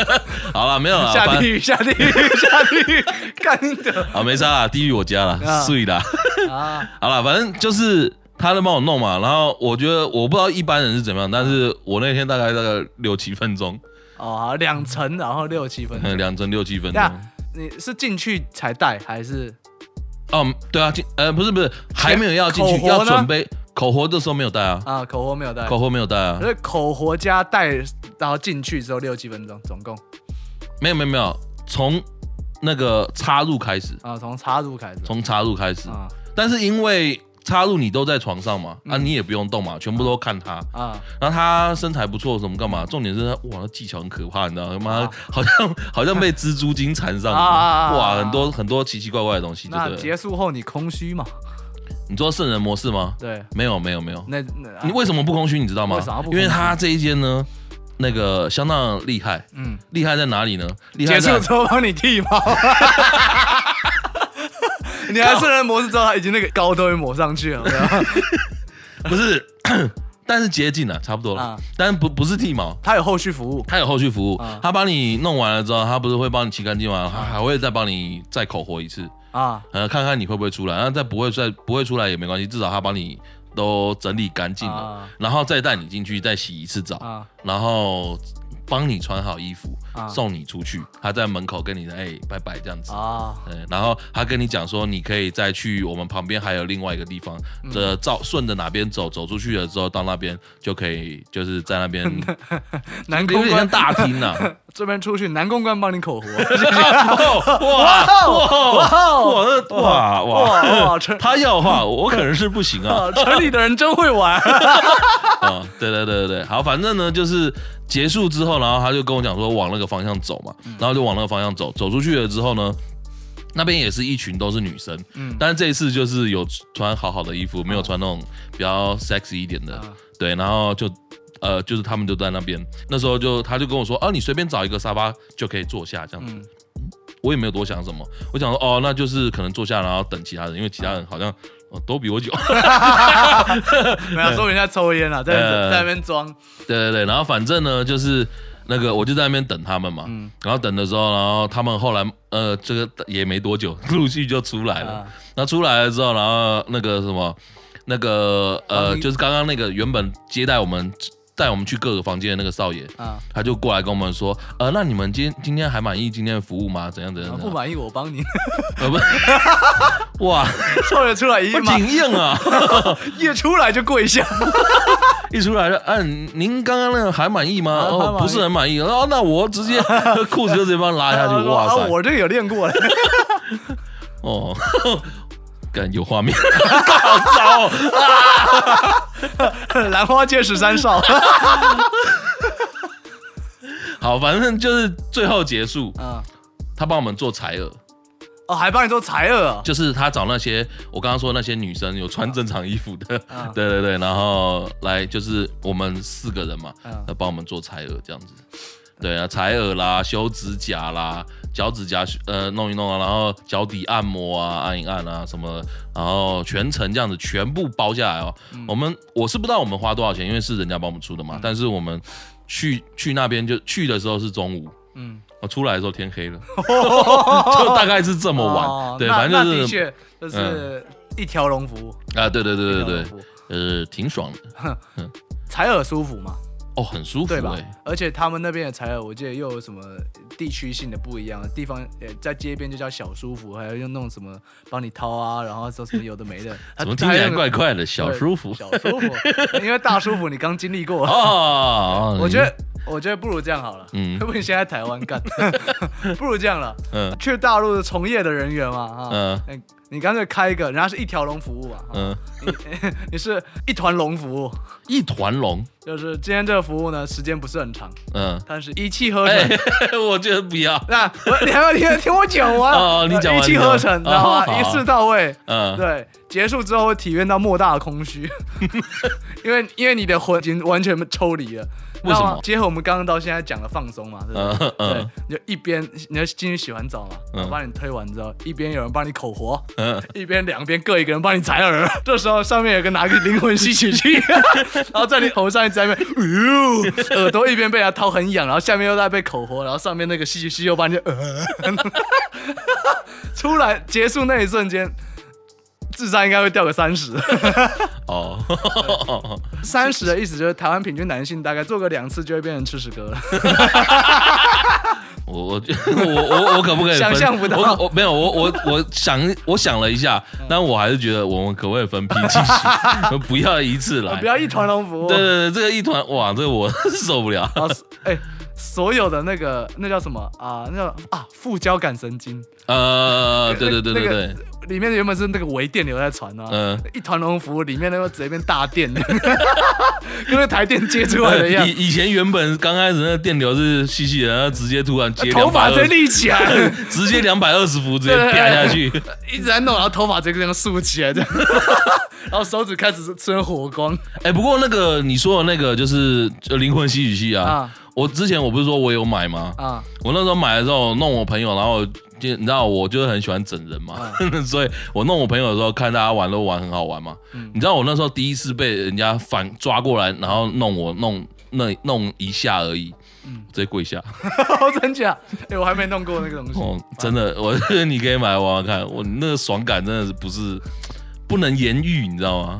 好了，没有了。下地狱，下地狱，下地狱，干的！好，没杀啦，地狱我家了，碎啦。啊，好了，反正就是他在帮我弄嘛。然后我觉得我不知道一般人是怎么样，但是我那天大概大概六七分钟。哦，两层，然后六七分钟。两层六七分钟。你是进去才带还是？哦，对啊，进呃不是不是，还没有要进去，要准备口活的时候没有带啊。啊，口活没有带，口活没有带啊。所以口活加带，然后进去之后六七分钟，总共。没有没有没有，从那个插入开始啊，从插入开始，从插入开始啊，但是因为。插入你都在床上嘛，啊，你也不用动嘛，全部都看他啊。然后他身材不错，什么干嘛？重点是他哇，他技巧很可怕，你知道吗？好像好像被蜘蛛精缠上，哇，很多很多奇奇怪怪的东西。那结束后你空虚吗？你做圣人模式吗？对，没有没有没有。那那你为什么不空虚？你知道吗？因为他这一间呢，那个相当厉害。嗯，厉害在哪里呢？厉害在结束之后帮你剃毛。你还圣人模式之后，他已经那个膏都会抹上去了，不是？但是接近了，差不多了。但是不不是剃毛，他有后续服务，他有后续服务，他帮你弄完了之后，他不是会帮你洗干净吗？他还会再帮你再口活一次啊，呃，看看你会不会出来。然后再不会再不会出来也没关系，至少他帮你都整理干净了，然后再带你进去再洗一次澡，然后。帮你穿好衣服，送你出去。他在门口跟你说：“哎，拜拜，这样子。”啊，然后他跟你讲说：“你可以再去我们旁边还有另外一个地方，这照顺着哪边走，走出去了之后到那边就可以，就是在那边。”南公关大厅呐，这边出去，南公关帮你口活。哇哇哇哇哇哇！他要的话，我可能是不行啊。城里的人真会玩。啊，对对对对对，好，反正呢就是。结束之后，然后他就跟我讲说往那个方向走嘛，然后就往那个方向走，走出去了之后呢，那边也是一群都是女生，嗯，但是这一次就是有穿好好的衣服，没有穿那种比较 sexy 一点的，对，然后就呃就是他们就在那边，那时候就他就跟我说，啊，你随便找一个沙发就可以坐下这样子，我也没有多想什么，我想说哦，那就是可能坐下然后等其他人，因为其他人好像。哦，都比我久，没有说人家抽烟了，在在那边装。对对对，然后反正呢，就是那个我就在那边等他们嘛，嗯，然后等的时候，然后他们后来呃，这个也没多久，陆续就出来了。那出来了之后，然后那个什么，那个呃，就是刚刚那个原本接待我们。带我们去各个房间的那个少爷，啊，他就过来跟我们说，呃，那你们今天今天还满意今天的服务吗？怎样怎样？不满意我帮你。呃不，哇，少爷出来一挺硬啊，一出来就跪下，一出来就，嗯，您刚刚那个还满意吗？哦，不是很满意。哦，那我直接裤子就直接帮他拉下去。哇塞，我这个有练过了。哦。感有画面，好糟啊！兰花街十三少，好，反正就是最后结束。嗯，他帮我们做采耳，哦，还帮你做采耳，就是他找那些我刚刚说那些女生有穿正常衣服的，啊、对对对，然后来就是我们四个人嘛，来帮、啊、我们做采耳这样子。对啊，采耳啦，修指甲啦，脚趾甲呃弄一弄啊，然后脚底按摩啊，按一按啊什么，然后全程这样子全部包下来哦。嗯、我们我是不知道我们花多少钱，因为是人家帮我们出的嘛。嗯、但是我们去去那边就去的时候是中午，嗯，我出来的时候天黑了，就大概是这么晚。哦、对，反正就是的确就是一条龙服务、嗯、啊，对对对对对，呃，挺爽的，采耳舒服吗？哦，很舒服，对吧？而且他们那边的采耳，我记得又有什么地区性的不一样的地方，呃，在街边就叫小舒服，还有用那种什么帮你掏啊，然后说什么有的没的，怎么听起来怪怪的？小舒服，小舒服，因为大舒服你刚经历过哦，我觉得，我觉得不如这样好了，嗯，不如你现在台湾干，不如这样了，嗯，去大陆的从业的人员嘛，嗯。你干脆开一个，人家是一条龙服务啊。嗯，你 你是一团龙服务，一团龙就是今天这个服务呢，时间不是很长。嗯，但是一气呵成。我觉得不要。那我你还要听听我讲完。哦，你讲完。一气呵成，知道吗？一次到位。嗯，对，结束之后会体验到莫大的空虚，因为因为你的魂已经完全抽离了。为什么？结合我们刚刚到现在讲的放松嘛，对不对？对，你就一边你要进去洗完澡嘛，我帮你推完之后，一边有人帮你口活，一边两边各一个人帮你采耳。这时候上面有个拿个灵魂吸取器，然后在你头上一直在那边，耳朵一边被他掏很痒，然后下面又在被口活，然后上面那个吸取器又帮你，出来结束那一瞬间。智商应该会掉个三十 哦，三十的意思就是台湾平均男性大概做个两次就会变成吃屎哥了。我我我我我可不可以想象不到？我我没有我我我想我想了一下，但我还是觉得我们可不可以分批进行？不要一次来，不要一团龙服务。对对对，这个一团哇，这个我受不了。哎，所有的那个那叫什么啊？那叫啊副交感神经。呃，对对对对对。里面原本是那个微电流在传啊，嗯，一团龙服务里面那个直接变大电，跟那台电接出来的一样。以以前原本刚开始那个电流是细细的，然后直接突然接头发直接立起来，直接两百二十伏直接啪下去，一直在弄，然后头发直接这样竖起来这样，然后手指开始出现火光。哎，不过那个你说的那个就是灵魂吸取器啊，我之前我不是说我有买吗？啊，我那时候买的时候弄我朋友，然后。就你知道，我就是很喜欢整人嘛，嗯、所以我弄我朋友的时候，看大家玩都玩很好玩嘛。嗯、你知道我那时候第一次被人家反抓过来，然后弄我弄那弄一下而已，嗯，直接跪下。真假？哎、欸，我还没弄过那个东西。哦，真的，我 你可以买来玩玩看，我那个爽感真的是不是不能言喻，你知道吗？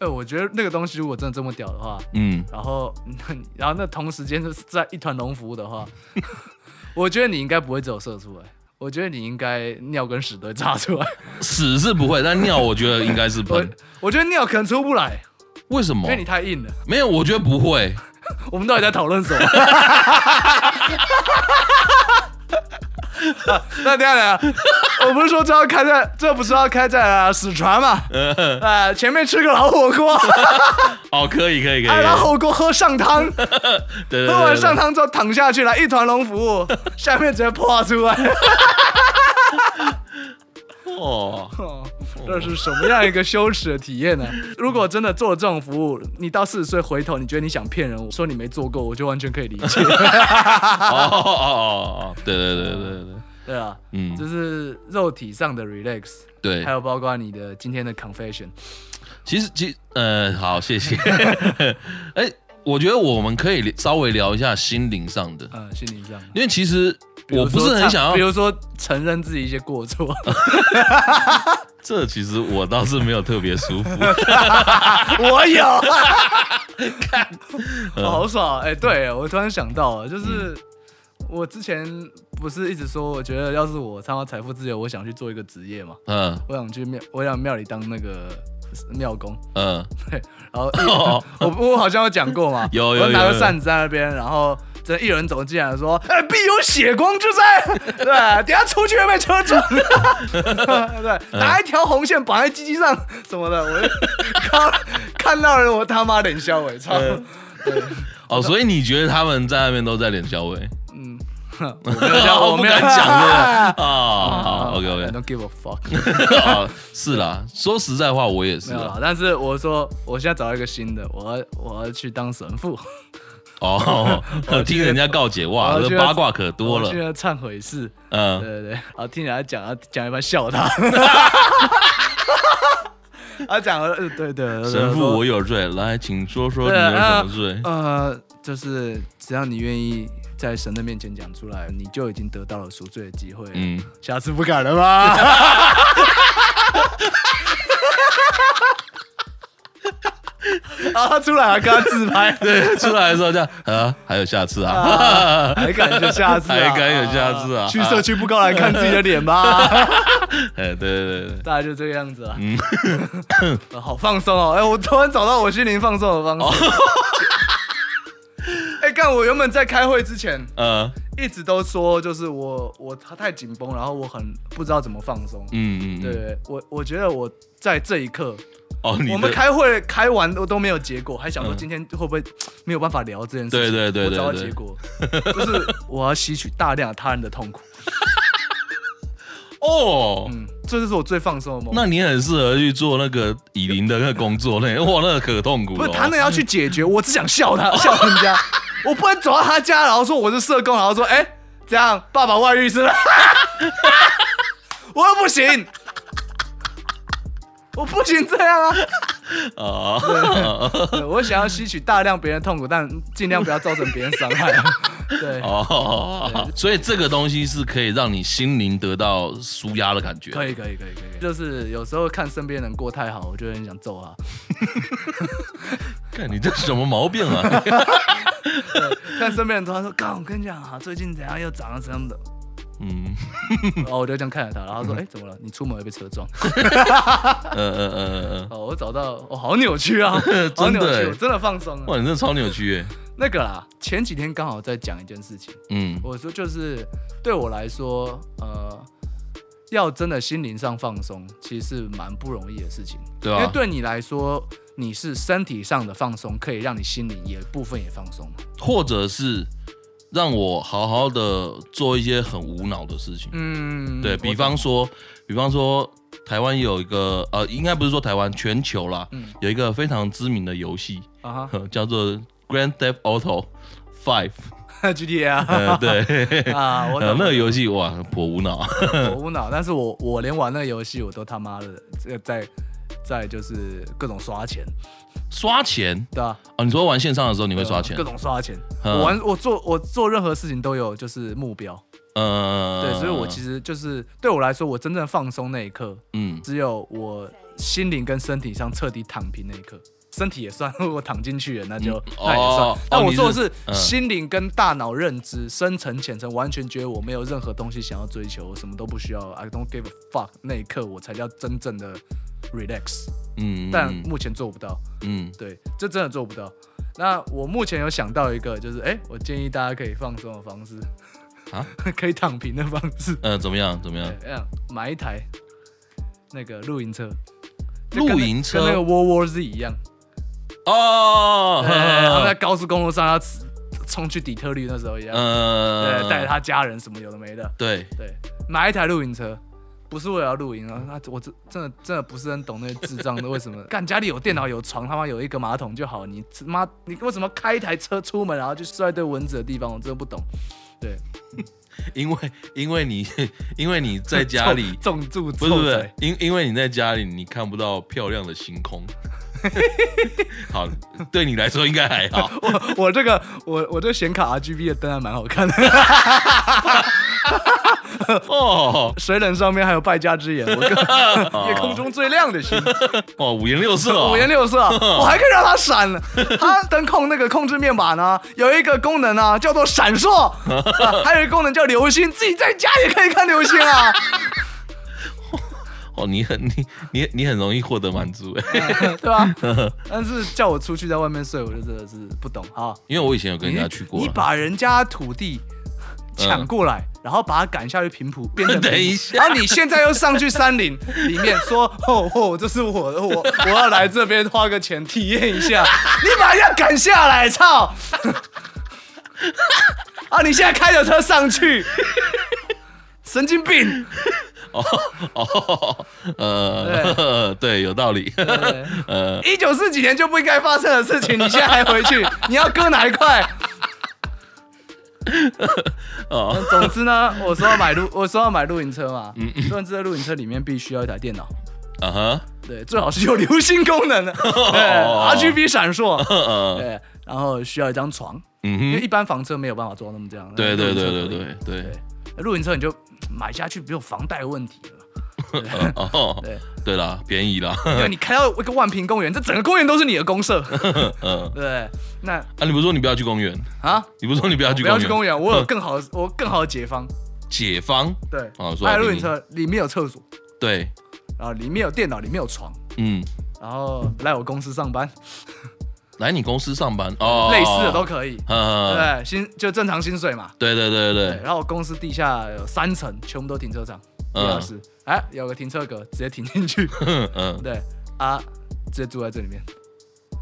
哎、欸，我觉得那个东西如果真的这么屌的话，嗯，然后 然后那同时间就是在一团龙服务的话，我觉得你应该不会只有射出来。我觉得你应该尿跟屎都炸出来，屎是不会，但尿我觉得应该是喷。我觉得尿可能出不来，为什么？因为你太硬了。没有，我觉得不会。我们到底在讨论什么？那这样啊，我不是说这要开在，这不是要开在四川嘛？呃，前面吃个老火锅。哦，可以可以可以。老火锅喝上汤，喝完上汤之后躺下去，了一团龙服务，下面直接破出来。哦，这是什么样一个羞耻的体验呢？如果真的做这种服务，你到四十岁回头，你觉得你想骗人，我说你没做过，我就完全可以理解。哦哦哦，对对对对对对啊，嗯，就是肉体上的 relax，对，还有包括你的今天的 confession。其实，其呃，好，谢谢。哎，我觉得我们可以稍微聊一下心灵上的，嗯，心灵上，因为其实。我不是很想要，比如说承认自己一些过错，这其实我倒是没有特别舒服。我有，看，好爽哎！对，我突然想到了，就是我之前不是一直说，我觉得要是我参加财富自由，我想去做一个职业嘛。嗯，我想去庙，我想庙里当那个庙公。嗯，对，然后我我好像有讲过嘛，有有，我拿个扇子在那边，然后。这一人走进来说：“哎，必有血光之灾，对，等下出去会被车撞，对，拿一条红线绑在鸡鸡上什么的，我就 看看到人我他妈脸笑，我操！对，哦，所以你觉得他们在那边都在脸笑？嗯，我没有讲，我不敢讲的啊。OK OK，I don't give a fuck。是啦，说实在话，我也是。但是我说，我现在找到一个新的，我要我要去当神父。哦，听人家告解，哇，这八卦可多了。现在忏悔室，嗯，对对对，然后听人家讲，讲一半笑他。他讲了，对对，神父，我有罪，来，请说说你有什么罪？呃，就是只要你愿意在神的面前讲出来，你就已经得到了赎罪的机会。嗯，下次不敢了吗？然后他出来还跟他自拍，对，出来的时候这样啊，还有下次啊，还敢有下次，还敢有下次啊？去社区不高来看自己的脸吧。哎，对对对，大概就这个样子啊。嗯，好放松哦。哎，我突然找到我心灵放松的方式。哎，干，我原本在开会之前，嗯，一直都说就是我我他太紧绷，然后我很不知道怎么放松。嗯嗯，对，我我觉得我在这一刻。哦，我们开会开完都都没有结果，还想说今天会不会没有办法聊这件事情？对对对，我找到结果，就是我要吸取大量他人的痛苦。哦，嗯，这就是我最放松的梦。那你很适合去做那个以琳的那个工作，那哇，那个可痛苦。不是他那要去解决，我只想笑他，笑人家。我不能走到他家，然后说我是社工，然后说哎，这样爸爸外遇是吧？我又不行。我不行这样啊！哦，我想要吸取大量别人痛苦，但尽量不要造成别人伤害。对，哦，所以这个东西是可以让你心灵得到舒压的感觉。可以，可以，可以，可以。就是有时候看身边人过太好，我就很想揍他。看你这什么毛病啊？看身边人，他说：“刚，我跟你讲啊，最近怎样又长了什么的。”嗯，然 后我就这样看着他，然后他说：“哎，怎么了？你出门会被车撞？” 嗯嗯嗯嗯哦，我找到，哦，好扭曲啊，好扭曲，真的放松了。哇，你真的超扭曲耶。那个啦，前几天刚好在讲一件事情。嗯，我说就是对我来说，呃，要真的心灵上放松，其实是蛮不容易的事情。对啊。因为对你来说，你是身体上的放松，可以让你心灵也部分也放松。或者是。让我好好的做一些很无脑的事情。嗯，对，比方说，比方说，台湾有一个呃，应该不是说台湾，全球啦，嗯、有一个非常知名的游戏，啊、叫做《Grand Theft Auto Five》GTA 对。啊，我那个游戏哇，颇无脑，颇无脑。但是我我连玩那个游戏，我都他妈的这个在在就是各种刷钱。刷钱，对啊，哦，你说玩线上的时候你会刷钱，各种刷钱。我玩，我做，我做任何事情都有就是目标，嗯，对，所以我其实就是对我来说，我真正放松那一刻，嗯，只有我心灵跟身体上彻底躺平那一刻，身体也算，如果躺进去了，那就那也算。但我说的是心灵跟大脑认知深层浅层，完全觉得我没有任何东西想要追求，我什么都不需要，I don't give a fuck，那一刻我才叫真正的 relax。嗯，但目前做不到。嗯，对，这真的做不到。那我目前有想到一个，就是哎，我建议大家可以放松的方式啊，可以躺平的方式。呃，怎么样？怎么样？买一台那个露营车，露营车跟那个 World War Z 一样。哦，他们在高速公路上要冲去底特律那时候一样。嗯，对，带着他家人什么有的没的。对对，买一台露营车。不是为了要露营啊，那我真真的真的不是很懂那些智障的 为什么干家里有电脑有床他妈有一个马桶就好，你妈你为什么开一台车出门然后就摔一堆蚊子的地方，我真的不懂。对，因为因为你因为你在家里 重住，不是不是，因因为你在家里你看不到漂亮的星空。好，对你来说应该还好。我我这个我我这显卡 RGB 的灯还蛮好看的。哦，水冷上面还有败家之眼，我个夜空中最亮的星。哦，五颜六色，五颜六色，我还可以让它闪。它灯控那个控制面板呢，有一个功能啊，叫做闪烁，还有一个功能叫流星，自己在家也可以看流星啊。哦，你很你你你很容易获得满足，对吧？但是叫我出去在外面睡，我就真的是不懂哈。因为我以前有跟人家去过，你把人家土地抢过来，然后把他赶下去平埔变成，等一下，然后你现在又上去山林里面说，哦哦，这是我的，我我要来这边花个钱体验一下，你把人家赶下来，操！啊，你现在开着车上去，神经病。哦哦，呃，对，有道理。呃，一九四几年就不应该发生的事情，你现在还回去，你要割哪一块？哦，总之呢，我说要买露，我说要买露营车嘛。嗯嗯。但是在露营车里面必须要一台电脑。啊哈。对，最好是有流星功能的，RGB 闪烁。对，然后需要一张床。嗯哼。因为一般房车没有办法做到那么这样。对对对对对对。露营车你就买下去，没有房贷问题了。哦，对对啦，便宜啦。因为你开到一个万平公园，这整个公园都是你的公社。嗯，对。那啊，你不是说你不要去公园啊？你不是说你不要去？不要去公园，我有更好的，我更好的解方。解方？对。啊，说。露营车里面有厕所。对。然后里面有电脑，里面有床。嗯。然后来我公司上班。来你公司上班哦，类似的都可以，对，薪就正常薪水嘛。对对对对。然后公司地下有三层，全部都停车场，地下室，哎，有个停车格，直接停进去。嗯，对啊，直接住在这里面，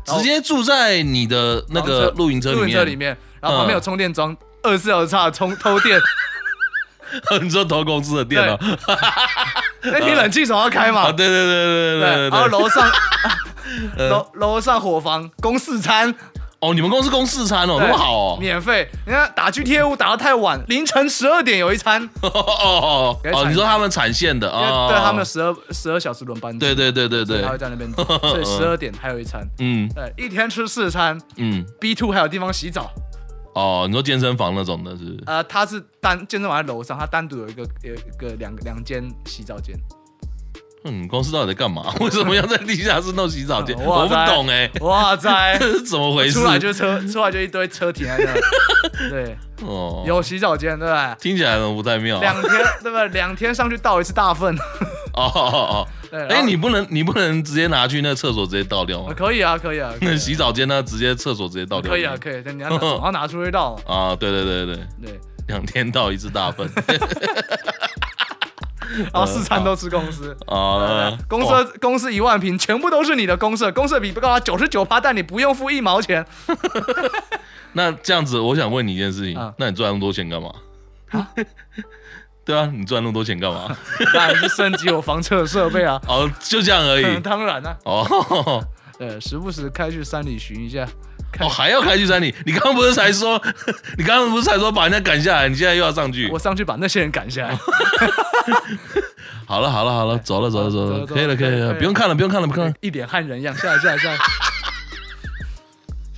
直接住在你的那个露营车露营车里面，然后旁边有充电桩，二十四小时插充偷电。你说偷公司的电脑？那你冷气总要开嘛？对对对对对对。然后楼上。楼楼上伙房供四餐。哦，你们公司供四餐哦，那么好哦，免费。你看打 GTA 五打到太晚，凌晨十二点有一餐。哦哦哦，你说他们产线的啊？对，他们十二十二小时轮班，对对对对对，他会在那边，所以十二点还有一餐，嗯，对，一天吃四餐，嗯，B two 还有地方洗澡。哦，你说健身房那种的是？呃，他是单健身房在楼上，他单独有一个有一个两个两间洗澡间。嗯，公司到底在干嘛？为什么要在地下室弄洗澡间？我不懂哎！哇塞，这是怎么回事？出来就车，出来就一堆车停在那。对，哦，有洗澡间，对吧？听起来怎么不太妙？两天，对不对？两天上去倒一次大粪。哦哦哦，对。哎，你不能，你不能直接拿去那厕所直接倒掉吗？可以啊，可以啊。那洗澡间呢？直接厕所直接倒掉？可以啊，可以。你要总要拿出去倒。啊，对对对对对，两天倒一次大粪。然后四餐都吃公司啊，公社公司一万平，全部都是你的公社，公社比不高啊，九十九趴，但你不用付一毛钱。那这样子，我想问你一件事情，那你赚那么多钱干嘛？对啊，你赚那么多钱干嘛？当然是升级我房车的设备啊。哦，就这样而已。当然啊。哦，对，时不时开去山里巡一下。哦，还要开去山里？你刚刚不是才说，你刚刚不是才说把人家赶下来？你现在又要上去？我上去把那些人赶下来。好了好了好了，走了走了走了，可以了可以了，不用看了不用看了不用看了，一脸汗人样，下来下来下来，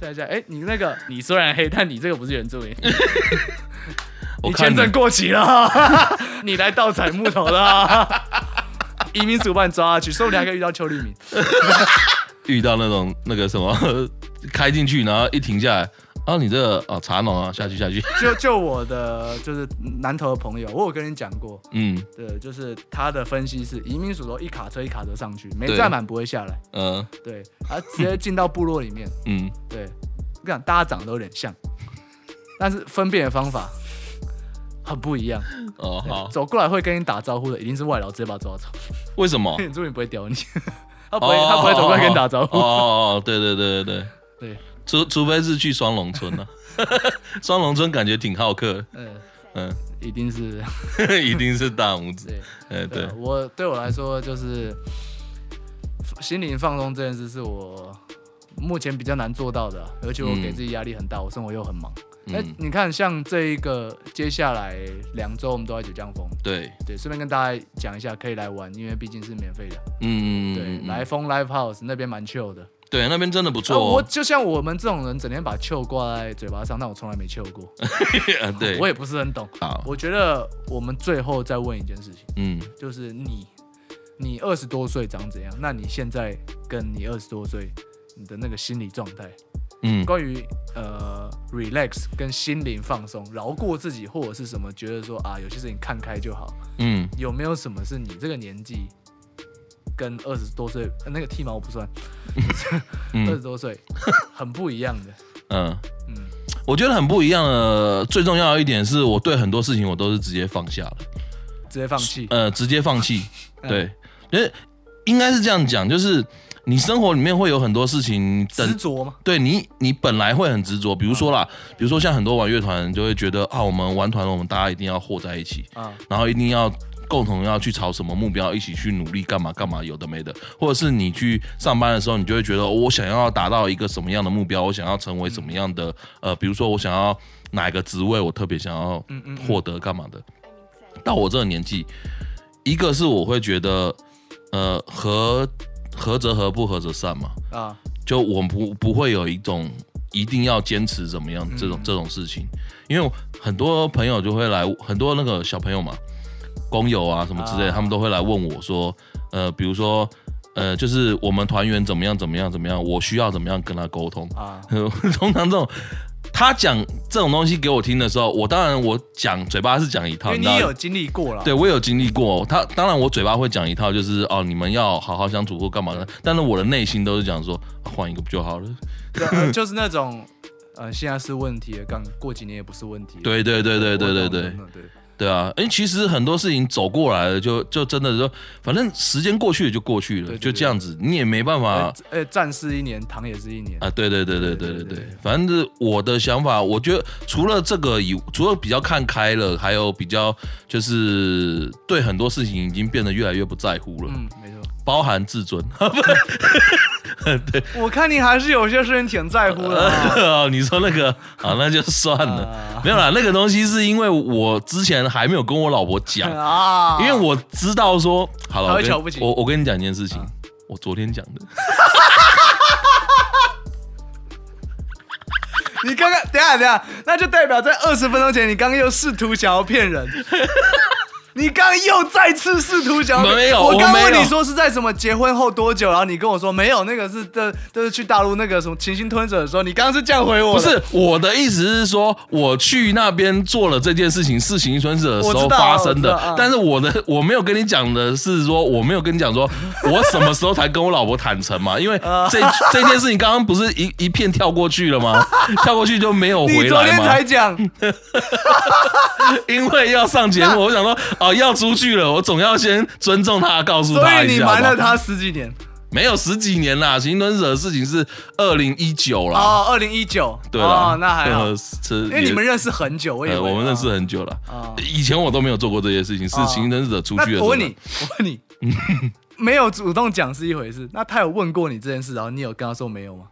下来 下来，哎，你那个你虽然黑，但你这个不是原住民，你签证过期了，你来盗采木头的，移民署把你抓下去，说不定还可以遇到邱立明，遇到那种那个什么。开进去，然后一停下来，啊，你这个哦，茶农啊，下去下去。就就我的就是南投的朋友，我有跟你讲过，嗯，对，就是他的分析是移民署都一卡车一卡车上去，没载满不会下来，嗯，对，他直接进到部落里面，嗯，对，我跟你讲，大家长得都有点像，但是分辨的方法很不一样。哦，好，走过来会跟你打招呼的一定是外劳，直接把他抓走。为什么？原住民不会屌你，他不会，他不会走过来跟你打招呼。哦哦，对对对对对。对，除除非是去双龙村了，双龙村感觉挺好客。嗯嗯，一定是，一定是大拇指。对，对我对我来说就是心灵放松这件事是我目前比较难做到的，而且我给自己压力很大，我生活又很忙。哎，你看，像这一个接下来两周我们都在九江峰。对对，顺便跟大家讲一下，可以来玩，因为毕竟是免费的。嗯嗯对，来风 Live House 那边蛮 chill 的。对，那边真的不错。我就像我们这种人，整天把球挂在嘴巴上，但我从来没球过。对，我也不是很懂。好，我觉得我们最后再问一件事情，嗯，就是你，你二十多岁长怎样？那你现在跟你二十多岁你的那个心理状态，嗯，关于呃 relax 跟心灵放松，饶过自己或者是什么，觉得说啊，有些事情看开就好，嗯，有没有什么是你这个年纪？跟二十多岁那个剃毛不算，二十多岁很不一样的。嗯嗯，我觉得很不一样的。最重要的一点是我对很多事情我都是直接放下了，直接放弃。呃，直接放弃。对，因为应该是这样讲，就是你生活里面会有很多事情执着吗？对你，你本来会很执着。比如说啦，比如说像很多玩乐团就会觉得啊，我们玩团，我们大家一定要和在一起啊，然后一定要共同要去朝什么目标，一起去努力干嘛干嘛，有的没的。或者是你去上班的时候，你就会觉得我想要达到一个什么样的目标，我想要成为什么样的呃，比如说我想要哪一个职位，我特别想要获得干嘛的。到我这个年纪，一个是我会觉得，呃，合合则合，不合则散嘛。啊，就我们不不会有一种一定要坚持怎么样这种这种事情，因为很多朋友就会来，很多那个小朋友嘛，工友啊什么之类的，他们都会来问我说，呃，比如说，呃，就是我们团员怎么样怎么样怎么样，我需要怎么样跟他沟通啊，通常这种。他讲这种东西给我听的时候，我当然我讲嘴巴是讲一套，因为你有经历过了。对，我有经历过。他当然我嘴巴会讲一套，就是哦，你们要好好相处或干嘛的。但是我的内心都是讲说，换一个不就好了？对，呃，就是那种呃，现在是问题了，刚过几年也不是问题。对对对对对对对对。对啊，哎，其实很多事情走过来了，就就真的说，反正时间过去了就过去了，对对对，就这样子，你也没办法。哎，战事一年，糖也是一年啊！对对对对对对对，反正我的想法，我觉得除了这个以，除了比较看开了，还有比较就是对很多事情已经变得越来越不在乎了。包含自尊，对，我看你还是有些事情挺在乎的。哦，你说那个，好，那就算了，没有啦。那个东西是因为我之前还没有跟我老婆讲啊，因为我知道说，好了，我我跟你讲一件事情，我昨天讲的。你刚刚等下等下，那就代表在二十分钟前，你刚刚又试图想要骗人。你刚刚又再次试图讲没有？我刚问你说是在什么结婚后多久，然后你跟我说没有，那个是这都是去大陆那个什么情星吞者的时候，你刚刚是这样回我？不是，我的意思是说，我去那边做了这件事情是情星吞者的时候发生的，啊、但是我的 我没有跟你讲的是说，我没有跟你讲说我什么时候才跟我老婆坦诚嘛？因为这这件事情刚刚不是一 一片跳过去了吗？跳过去就没有回来吗？你昨天才讲，因为要上节目，我想说。哦，要出去了，我总要先尊重他，告诉他一下。所以你瞒了他十几年？没有十几年啦，行轮者的事情是二零一九啦。哦，二零一九，对哦，那还好，因为你们认识很久，我也我们认识很久了。以前我都没有做过这些事情，是行轮者出去的。我问你，我问你，没有主动讲是一回事，那他有问过你这件事，然后你有跟他说没有吗？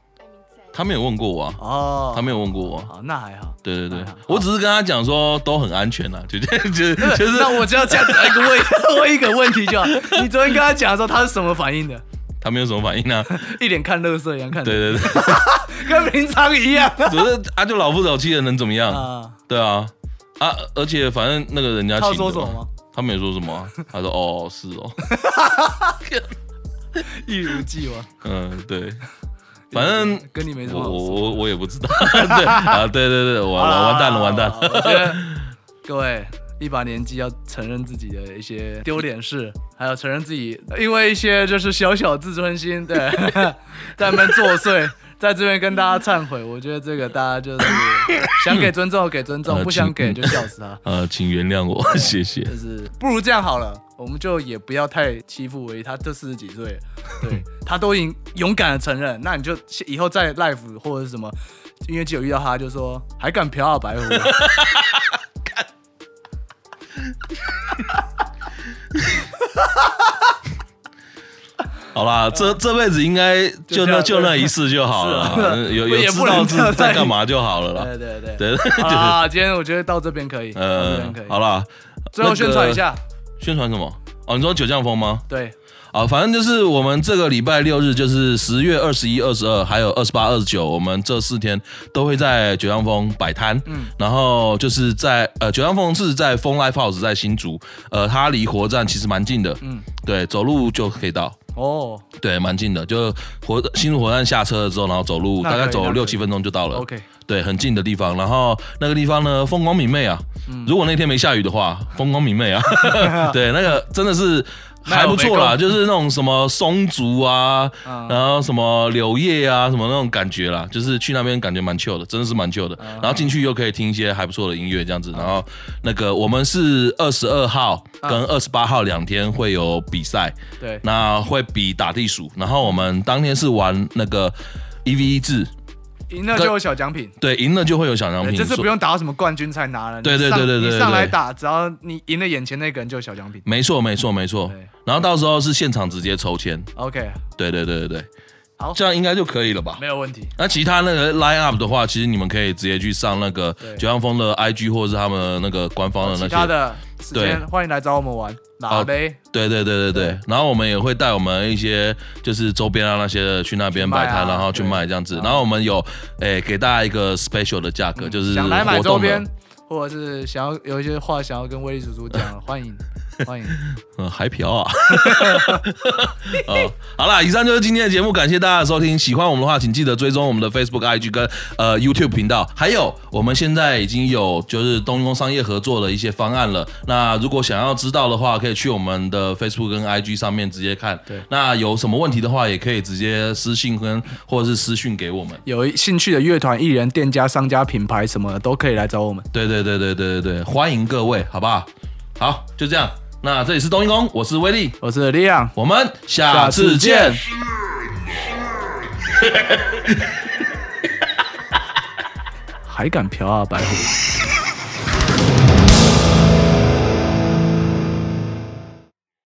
他没有问过我啊，哦，他没有问过我，好，那还好，对对对，我只是跟他讲说都很安全啊，就就就 就是，那我就要这样子来问 问一个问题就好，你昨天跟他讲的时候，他是什么反应的？他没有什么反应啊，一脸看乐色一样看，对对对，跟平常一样，只是啊，就老夫老妻的能怎么样？啊？对啊，啊，而且反正那个人家，他说什么吗？他没说什么，他说哦是哦，一如既往，嗯对。反正跟你没什么，我我我也不知道。对啊，对对对，完了完蛋了完蛋了。我觉得 各位一把年纪要承认自己的一些丢脸事，还有承认自己因为一些就是小小自尊心，对，在那边作祟，在这边跟大家忏悔。我觉得这个大家就是 想给尊重给尊重，不想给就笑死他。呃，请原谅我，谢谢。就是不如这样好了。我们就也不要太欺负唯一，他这四十几岁，对他都已经勇敢的承认，那你就以后在 life 或者是什么音乐节有遇到他，就说还敢嫖啊白狐，好啦，这这辈子应该就那就那一次就好了，有 有知道在干嘛就好了啦。对对对。对，啊，今天我觉得到这边可以，嗯，好啦，最后宣传一下。宣传什么？哦，你说九降风吗？对，啊，反正就是我们这个礼拜六日，就是十月二十一、二十二，还有二十八、二十九，我们这四天都会在九江峰摆摊。嗯，然后就是在呃，九江峰是在风 life House 在新竹，呃，它离火车站其实蛮近的。嗯，对，走路就可以到。哦，对，蛮近的，就火新竹火车站下车了之后，然后走路大概走六七分钟就到了。OK。对，很近的地方，然后那个地方呢，风光明媚啊。嗯、如果那天没下雨的话，风光明媚啊。对，那个真的是还不错啦，就是那种什么松竹啊，然后什么柳叶啊，什么那种感觉啦，就是去那边感觉蛮 chill 的，真的是蛮 chill 的。然后进去又可以听一些还不错的音乐这样子。然后那个我们是二十二号跟二十八号两天会有比赛，对，那会比打地鼠。然后我们当天是玩那个一 v 一制。赢了就有小奖品，对，赢了就会有小奖品。这次不用打到什么冠军才拿了，对对对对对，你上来打，只要你赢了眼前那个人就有小奖品。没错没错没错，然后到时候是现场直接抽签。OK，对对对对对，好，这样应该就可以了吧？没有问题。那其他那个 line up 的话，其实你们可以直接去上那个九阳峰的 IG 或者是他们那个官方的那些。其他的时间欢迎来找我们玩。哪杯？对对对对对，然后我们也会带我们一些就是周边啊那些的去那边摆摊，然后去卖这样子。然后我们有诶给大家一个 special 的价格，就是想来买周边，或者是想要有一些话想要跟威力叔叔讲，欢迎。欢迎，嗯，还嫖啊！哦好了，以上就是今天的节目，感谢大家的收听。喜欢我们的话，请记得追踪我们的 Facebook、IG 跟呃 YouTube 频道。还有，我们现在已经有就是冬阴功商业合作的一些方案了。那如果想要知道的话，可以去我们的 Facebook 跟 IG 上面直接看。对，那有什么问题的话，也可以直接私信跟或者是私讯给我们。有兴趣的乐团、艺人、店家、商家、品牌什么的，都可以来找我们。对对对对对对对，欢迎各位，好不好？好，就这样。那这里是冬阴功，我是威力，我是李阳，我们下次见。还敢嫖啊，白虎！